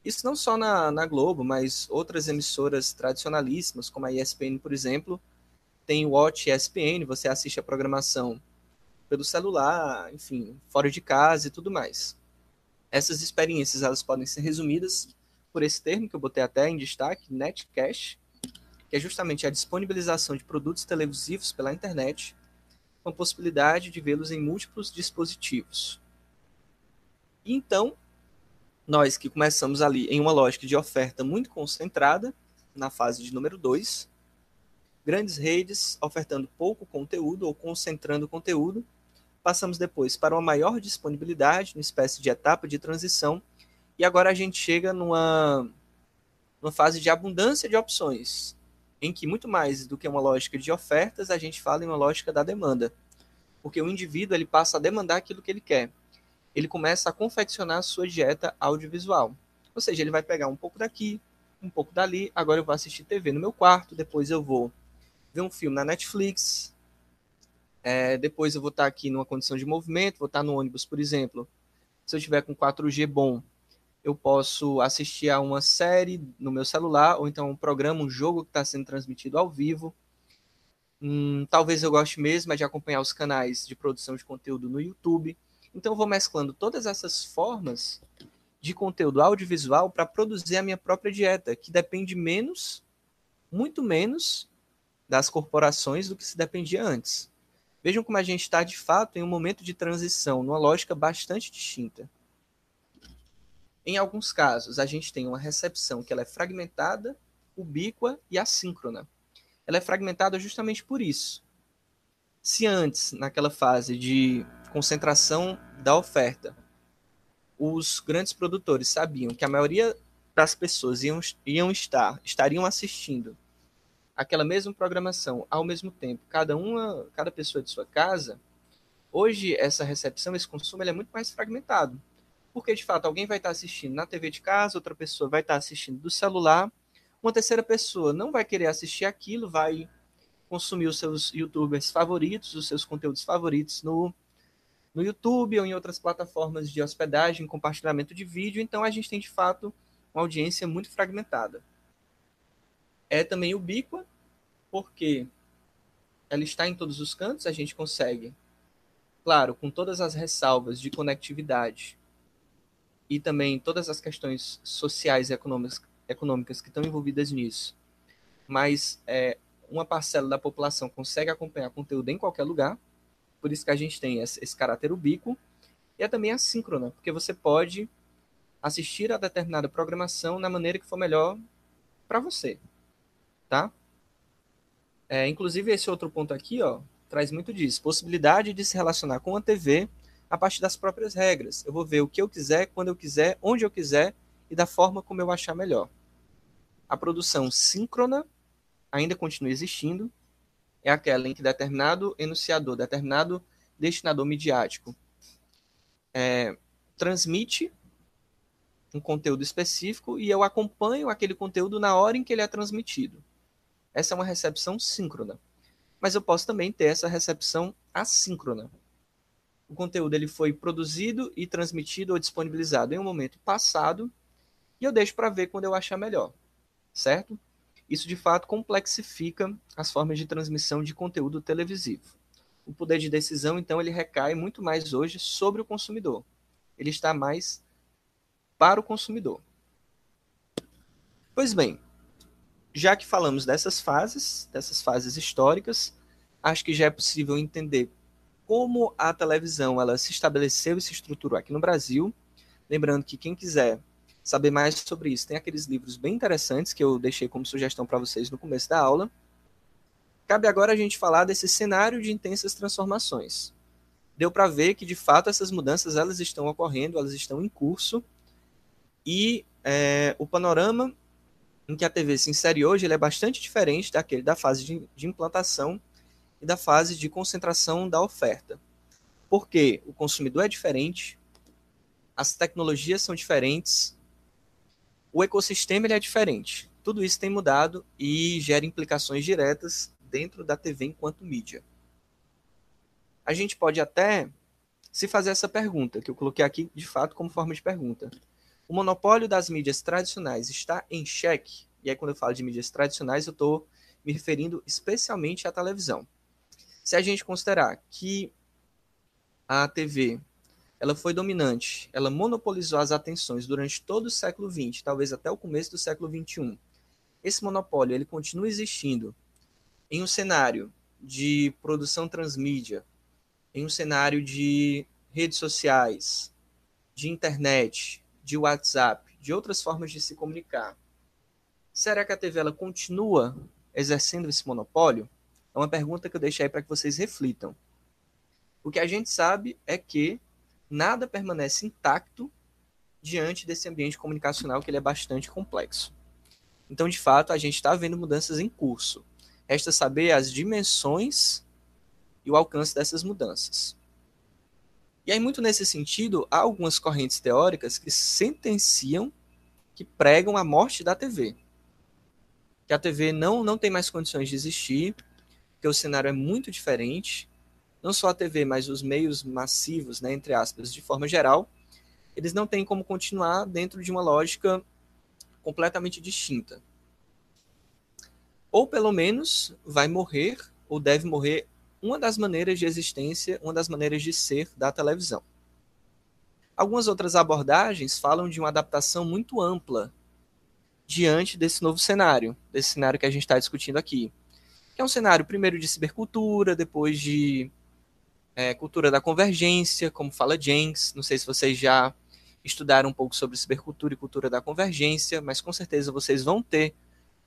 Isso não só na, na Globo, mas outras emissoras tradicionalíssimas, como a ESPN, por exemplo, tem o Watch ESPN, você assiste a programação pelo celular, enfim, fora de casa e tudo mais. Essas experiências elas podem ser resumidas por esse termo que eu botei até em destaque, Netcash, que é justamente a disponibilização de produtos televisivos pela internet com a possibilidade de vê-los em múltiplos dispositivos. Então, nós que começamos ali em uma lógica de oferta muito concentrada, na fase de número 2, grandes redes ofertando pouco conteúdo ou concentrando conteúdo, passamos depois para uma maior disponibilidade, uma espécie de etapa de transição, e agora a gente chega numa, numa fase de abundância de opções, em que muito mais do que uma lógica de ofertas, a gente fala em uma lógica da demanda. Porque o indivíduo ele passa a demandar aquilo que ele quer. Ele começa a confeccionar a sua dieta audiovisual. Ou seja, ele vai pegar um pouco daqui, um pouco dali, agora eu vou assistir TV no meu quarto, depois eu vou ver um filme na Netflix, é, depois eu vou estar aqui numa condição de movimento, vou estar no ônibus, por exemplo. Se eu tiver com 4G bom, eu posso assistir a uma série no meu celular, ou então um programa, um jogo que está sendo transmitido ao vivo. Hum, talvez eu goste mesmo é de acompanhar os canais de produção de conteúdo no YouTube. Então eu vou mesclando todas essas formas de conteúdo audiovisual para produzir a minha própria dieta, que depende menos, muito menos, das corporações do que se dependia antes. Vejam como a gente está de fato em um momento de transição, numa lógica bastante distinta. Em alguns casos, a gente tem uma recepção que ela é fragmentada, ubíqua e assíncrona. Ela é fragmentada justamente por isso. Se antes, naquela fase de concentração da oferta, os grandes produtores sabiam que a maioria das pessoas iam, iam estar, estariam assistindo aquela mesma programação ao mesmo tempo, cada uma, cada pessoa de sua casa, hoje essa recepção, esse consumo, é muito mais fragmentado. Porque, de fato, alguém vai estar assistindo na TV de casa, outra pessoa vai estar assistindo do celular, uma terceira pessoa não vai querer assistir aquilo, vai consumir os seus youtubers favoritos, os seus conteúdos favoritos no, no YouTube ou em outras plataformas de hospedagem, compartilhamento de vídeo. Então, a gente tem, de fato, uma audiência muito fragmentada. É também ubíqua, porque ela está em todos os cantos, a gente consegue, claro, com todas as ressalvas de conectividade e também todas as questões sociais e econômicas, econômicas que estão envolvidas nisso, mas é, uma parcela da população consegue acompanhar conteúdo em qualquer lugar, por isso que a gente tem esse, esse caráter ubíquo, e é também assíncrona, porque você pode assistir a determinada programação na maneira que for melhor para você, tá? É, inclusive, esse outro ponto aqui, ó, traz muito disso, possibilidade de se relacionar com a TV a partir das próprias regras. Eu vou ver o que eu quiser, quando eu quiser, onde eu quiser e da forma como eu achar melhor. A produção síncrona ainda continua existindo, é aquela em que determinado enunciador, determinado destinador midiático é, transmite um conteúdo específico e eu acompanho aquele conteúdo na hora em que ele é transmitido. Essa é uma recepção síncrona. Mas eu posso também ter essa recepção assíncrona, o conteúdo ele foi produzido e transmitido ou disponibilizado em um momento passado e eu deixo para ver quando eu achar melhor, certo? Isso de fato complexifica as formas de transmissão de conteúdo televisivo. O poder de decisão, então, ele recai muito mais hoje sobre o consumidor. Ele está mais para o consumidor. Pois bem, já que falamos dessas fases, dessas fases históricas, acho que já é possível entender como a televisão ela se estabeleceu e se estruturou aqui no Brasil. Lembrando que quem quiser saber mais sobre isso, tem aqueles livros bem interessantes que eu deixei como sugestão para vocês no começo da aula. Cabe agora a gente falar desse cenário de intensas transformações. Deu para ver que, de fato, essas mudanças elas estão ocorrendo, elas estão em curso, e é, o panorama em que a TV se insere hoje ele é bastante diferente daquele da fase de, de implantação e da fase de concentração da oferta. Porque o consumidor é diferente, as tecnologias são diferentes, o ecossistema ele é diferente. Tudo isso tem mudado e gera implicações diretas dentro da TV enquanto mídia. A gente pode até se fazer essa pergunta, que eu coloquei aqui de fato como forma de pergunta. O monopólio das mídias tradicionais está em xeque? E aí, quando eu falo de mídias tradicionais, eu estou me referindo especialmente à televisão. Se a gente considerar que a TV ela foi dominante, ela monopolizou as atenções durante todo o século XX, talvez até o começo do século XXI. Esse monopólio ele continua existindo em um cenário de produção transmídia, em um cenário de redes sociais, de internet, de WhatsApp, de outras formas de se comunicar. Será que a TV ela continua exercendo esse monopólio? É uma pergunta que eu deixei aí para que vocês reflitam. O que a gente sabe é que nada permanece intacto diante desse ambiente comunicacional que ele é bastante complexo. Então, de fato, a gente está vendo mudanças em curso. Resta saber as dimensões e o alcance dessas mudanças. E aí, muito nesse sentido, há algumas correntes teóricas que sentenciam, que pregam a morte da TV. Que a TV não, não tem mais condições de existir, que o cenário é muito diferente, não só a TV, mas os meios massivos, né, entre aspas, de forma geral, eles não têm como continuar dentro de uma lógica completamente distinta. Ou pelo menos vai morrer ou deve morrer uma das maneiras de existência, uma das maneiras de ser da televisão. Algumas outras abordagens falam de uma adaptação muito ampla diante desse novo cenário, desse cenário que a gente está discutindo aqui. Que é um cenário primeiro de cibercultura, depois de é, cultura da convergência, como fala James. Não sei se vocês já estudaram um pouco sobre cibercultura e cultura da convergência, mas com certeza vocês vão ter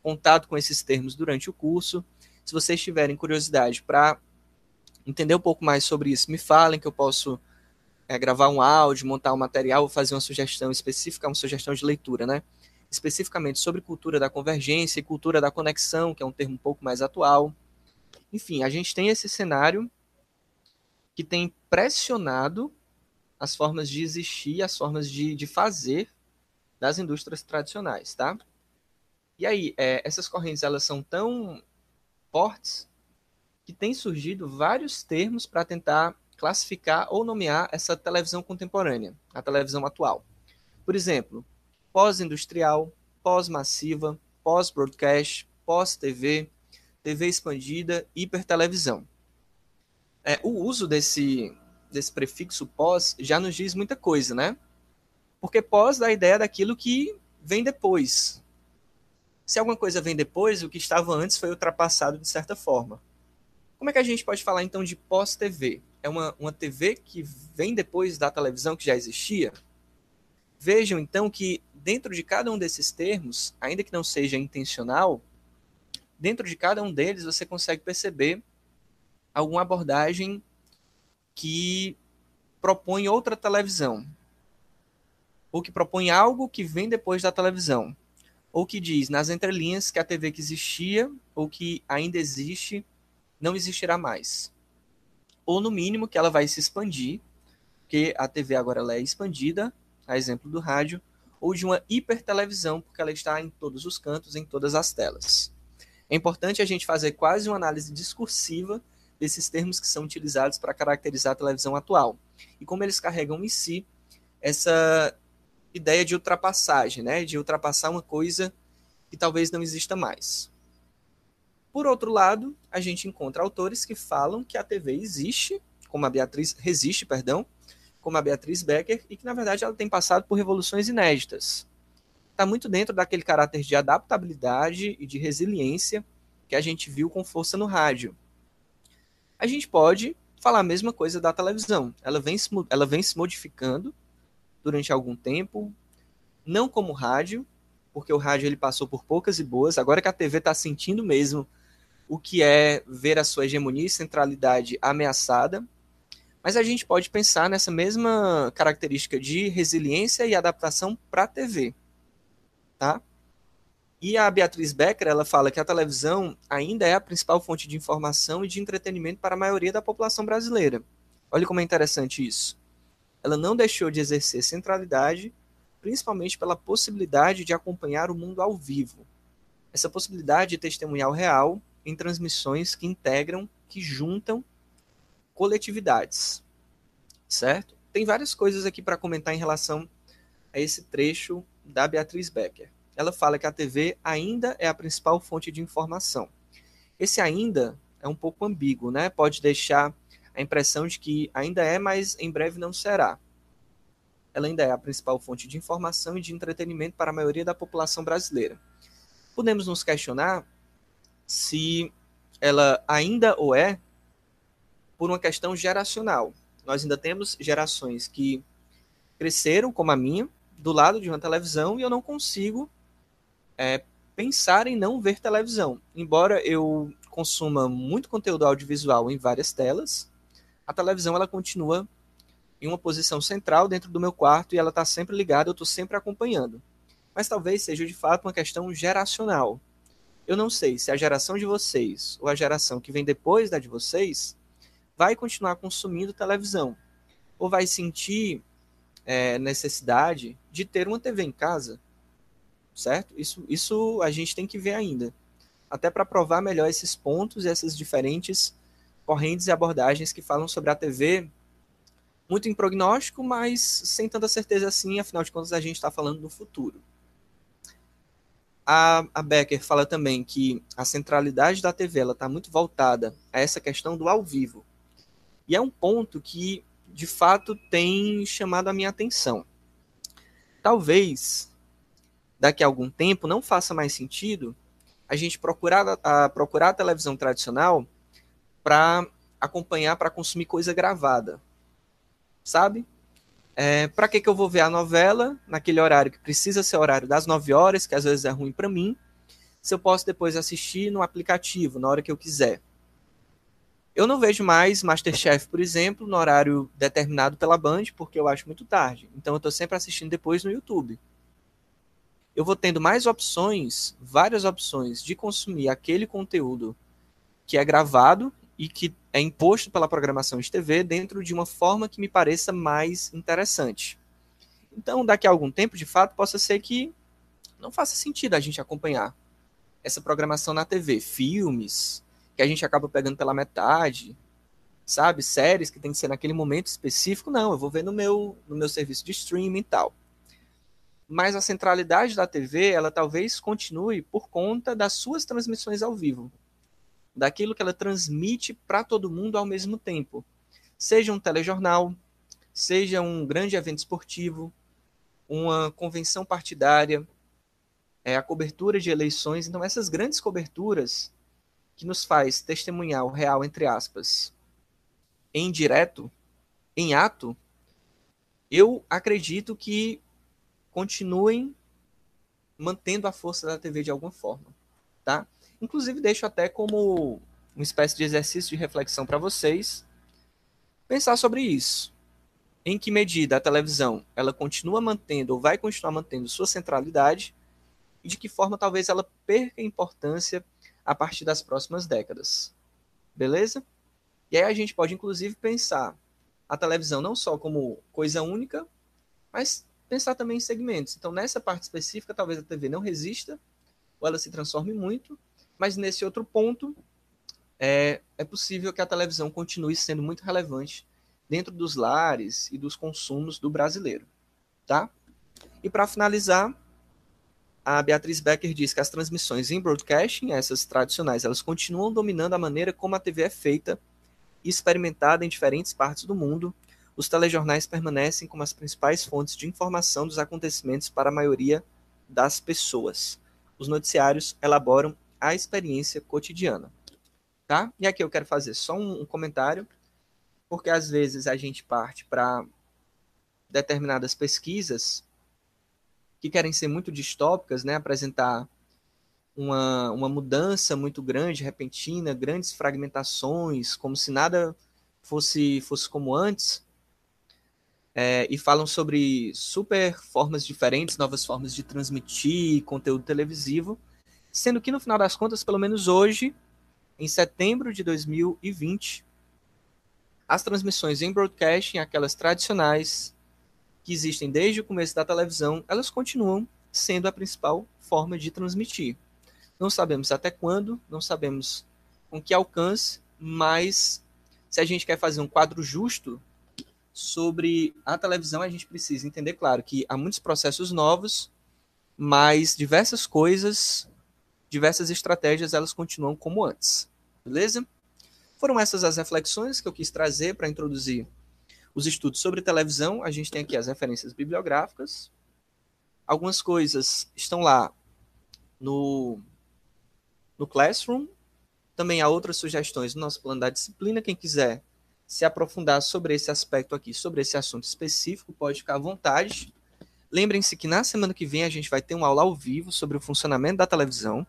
contato com esses termos durante o curso. Se vocês tiverem curiosidade para entender um pouco mais sobre isso, me falem que eu posso é, gravar um áudio, montar um material, fazer uma sugestão específica, uma sugestão de leitura, né? Especificamente sobre cultura da convergência e cultura da conexão, que é um termo um pouco mais atual. Enfim, a gente tem esse cenário que tem pressionado as formas de existir, as formas de, de fazer das indústrias tradicionais, tá? E aí, é, essas correntes elas são tão fortes que tem surgido vários termos para tentar classificar ou nomear essa televisão contemporânea, a televisão atual. Por exemplo, pós-industrial, pós-massiva, pós-broadcast, pós-TV, TV expandida, hipertelevisão é, o uso desse, desse prefixo pós já nos diz muita coisa, né? Porque pós dá a ideia daquilo que vem depois. Se alguma coisa vem depois, o que estava antes foi ultrapassado de certa forma. Como é que a gente pode falar então de pós-TV? É uma, uma TV que vem depois da televisão que já existia? Vejam então que dentro de cada um desses termos, ainda que não seja intencional, dentro de cada um deles você consegue perceber alguma abordagem que propõe outra televisão, ou que propõe algo que vem depois da televisão, ou que diz nas entrelinhas que a TV que existia ou que ainda existe não existirá mais. Ou no mínimo que ela vai se expandir, porque a TV agora é expandida, a exemplo do rádio, ou de uma hipertelevisão, porque ela está em todos os cantos, em todas as telas. É importante a gente fazer quase uma análise discursiva desses termos que são utilizados para caracterizar a televisão atual. E como eles carregam em si essa ideia de ultrapassagem, né? de ultrapassar uma coisa que talvez não exista mais. Por outro lado, a gente encontra autores que falam que a TV existe, como a Beatriz resiste, perdão, como a Beatriz Becker, e que na verdade ela tem passado por revoluções inéditas. Está muito dentro daquele caráter de adaptabilidade e de resiliência que a gente viu com força no rádio a gente pode falar a mesma coisa da televisão. Ela vem se, ela vem se modificando durante algum tempo, não como rádio, porque o rádio ele passou por poucas e boas. Agora que a TV está sentindo mesmo o que é ver a sua hegemonia e centralidade ameaçada, mas a gente pode pensar nessa mesma característica de resiliência e adaptação para a TV, tá? E a Beatriz Becker, ela fala que a televisão ainda é a principal fonte de informação e de entretenimento para a maioria da população brasileira. Olha como é interessante isso. Ela não deixou de exercer centralidade, principalmente pela possibilidade de acompanhar o mundo ao vivo. Essa possibilidade de testemunhar o real em transmissões que integram, que juntam coletividades. Certo? Tem várias coisas aqui para comentar em relação a esse trecho da Beatriz Becker. Ela fala que a TV ainda é a principal fonte de informação. Esse ainda é um pouco ambíguo, né? Pode deixar a impressão de que ainda é, mas em breve não será. Ela ainda é a principal fonte de informação e de entretenimento para a maioria da população brasileira. Podemos nos questionar se ela ainda ou é por uma questão geracional. Nós ainda temos gerações que cresceram, como a minha, do lado de uma televisão e eu não consigo é, pensar em não ver televisão. Embora eu consuma muito conteúdo audiovisual em várias telas, a televisão ela continua em uma posição central dentro do meu quarto e ela está sempre ligada, eu estou sempre acompanhando. Mas talvez seja de fato uma questão geracional. Eu não sei se a geração de vocês ou a geração que vem depois da de vocês vai continuar consumindo televisão ou vai sentir é, necessidade de ter uma TV em casa, certo? Isso, isso a gente tem que ver ainda, até para provar melhor esses pontos e essas diferentes correntes e abordagens que falam sobre a TV muito em prognóstico, mas sem tanta certeza assim, afinal de contas a gente está falando do futuro. A, a, Becker fala também que a centralidade da TV está muito voltada a essa questão do ao vivo. E é um ponto que, de fato, tem chamado a minha atenção. Talvez, daqui a algum tempo, não faça mais sentido a gente procurar a, procurar a televisão tradicional para acompanhar, para consumir coisa gravada. Sabe? É, para que, que eu vou ver a novela naquele horário que precisa ser horário das 9 horas, que às vezes é ruim para mim, se eu posso depois assistir no aplicativo, na hora que eu quiser. Eu não vejo mais Masterchef, por exemplo, no horário determinado pela Band, porque eu acho muito tarde. Então eu estou sempre assistindo depois no YouTube. Eu vou tendo mais opções, várias opções de consumir aquele conteúdo que é gravado e que é imposto pela programação de TV dentro de uma forma que me pareça mais interessante. Então, daqui a algum tempo, de fato, possa ser que não faça sentido a gente acompanhar essa programação na TV, filmes que a gente acaba pegando pela metade, sabe, séries que tem que ser naquele momento específico, não, eu vou ver no meu no meu serviço de streaming e tal. Mas a centralidade da TV, ela talvez continue por conta das suas transmissões ao vivo daquilo que ela transmite para todo mundo ao mesmo tempo. Seja um telejornal, seja um grande evento esportivo, uma convenção partidária, é, a cobertura de eleições. Então, essas grandes coberturas que nos faz testemunhar o real, entre aspas, em direto, em ato, eu acredito que continuem mantendo a força da TV de alguma forma, tá? Inclusive, deixo até como uma espécie de exercício de reflexão para vocês pensar sobre isso. Em que medida a televisão ela continua mantendo ou vai continuar mantendo sua centralidade e de que forma talvez ela perca importância a partir das próximas décadas. Beleza? E aí a gente pode inclusive pensar a televisão não só como coisa única, mas pensar também em segmentos. Então, nessa parte específica, talvez a TV não resista, ou ela se transforme muito, mas nesse outro ponto, é, é possível que a televisão continue sendo muito relevante dentro dos lares e dos consumos do brasileiro, tá? E para finalizar, a Beatriz Becker diz que as transmissões em broadcasting, essas tradicionais, elas continuam dominando a maneira como a TV é feita e experimentada em diferentes partes do mundo. Os telejornais permanecem como as principais fontes de informação dos acontecimentos para a maioria das pessoas. Os noticiários elaboram a experiência cotidiana. Tá? E aqui eu quero fazer só um, um comentário, porque às vezes a gente parte para determinadas pesquisas que querem ser muito distópicas, né? apresentar uma, uma mudança muito grande, repentina, grandes fragmentações, como se nada fosse, fosse como antes, é, e falam sobre super formas diferentes, novas formas de transmitir conteúdo televisivo, sendo que no final das contas, pelo menos hoje, em setembro de 2020, as transmissões em broadcasting, aquelas tradicionais que existem desde o começo da televisão, elas continuam sendo a principal forma de transmitir. Não sabemos até quando, não sabemos com que alcance, mas se a gente quer fazer um quadro justo sobre a televisão, a gente precisa entender, claro, que há muitos processos novos, mas diversas coisas, diversas estratégias, elas continuam como antes. Beleza? Foram essas as reflexões que eu quis trazer para introduzir os estudos sobre televisão. A gente tem aqui as referências bibliográficas. Algumas coisas estão lá no no Classroom. Também há outras sugestões no nosso plano da disciplina. Quem quiser se aprofundar sobre esse aspecto aqui, sobre esse assunto específico, pode ficar à vontade. Lembrem-se que na semana que vem a gente vai ter uma aula ao vivo sobre o funcionamento da televisão.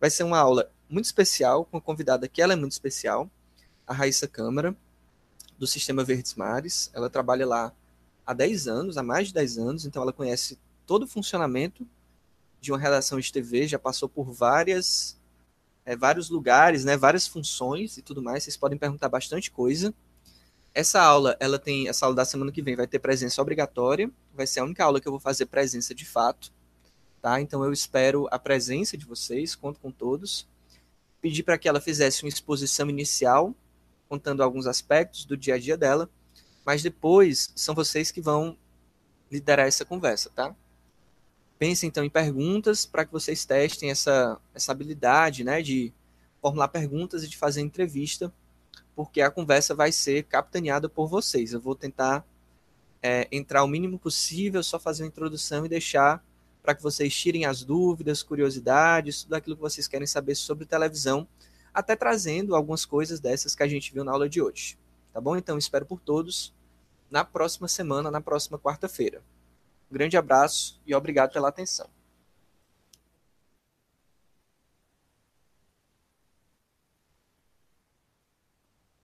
Vai ser uma aula muito especial, com uma convidada que ela é muito especial, a Raíssa Câmara, do Sistema Verdes Mares. Ela trabalha lá há 10 anos, há mais de 10 anos, então ela conhece todo o funcionamento de uma redação de TV, já passou por várias é, vários lugares, né, várias funções e tudo mais. Vocês podem perguntar bastante coisa. Essa aula, ela tem essa aula da semana que vem vai ter presença obrigatória. Vai ser a única aula que eu vou fazer presença de fato, tá? Então eu espero a presença de vocês, conto com todos. Pedi para que ela fizesse uma exposição inicial, contando alguns aspectos do dia a dia dela, mas depois são vocês que vão liderar essa conversa, tá? Pense então em perguntas para que vocês testem essa, essa habilidade né, de formular perguntas e de fazer entrevista, porque a conversa vai ser capitaneada por vocês. Eu vou tentar é, entrar o mínimo possível, só fazer uma introdução e deixar para que vocês tirem as dúvidas, curiosidades, tudo aquilo que vocês querem saber sobre televisão, até trazendo algumas coisas dessas que a gente viu na aula de hoje. Tá bom? Então espero por todos na próxima semana, na próxima quarta-feira. Um grande abraço e obrigado pela atenção.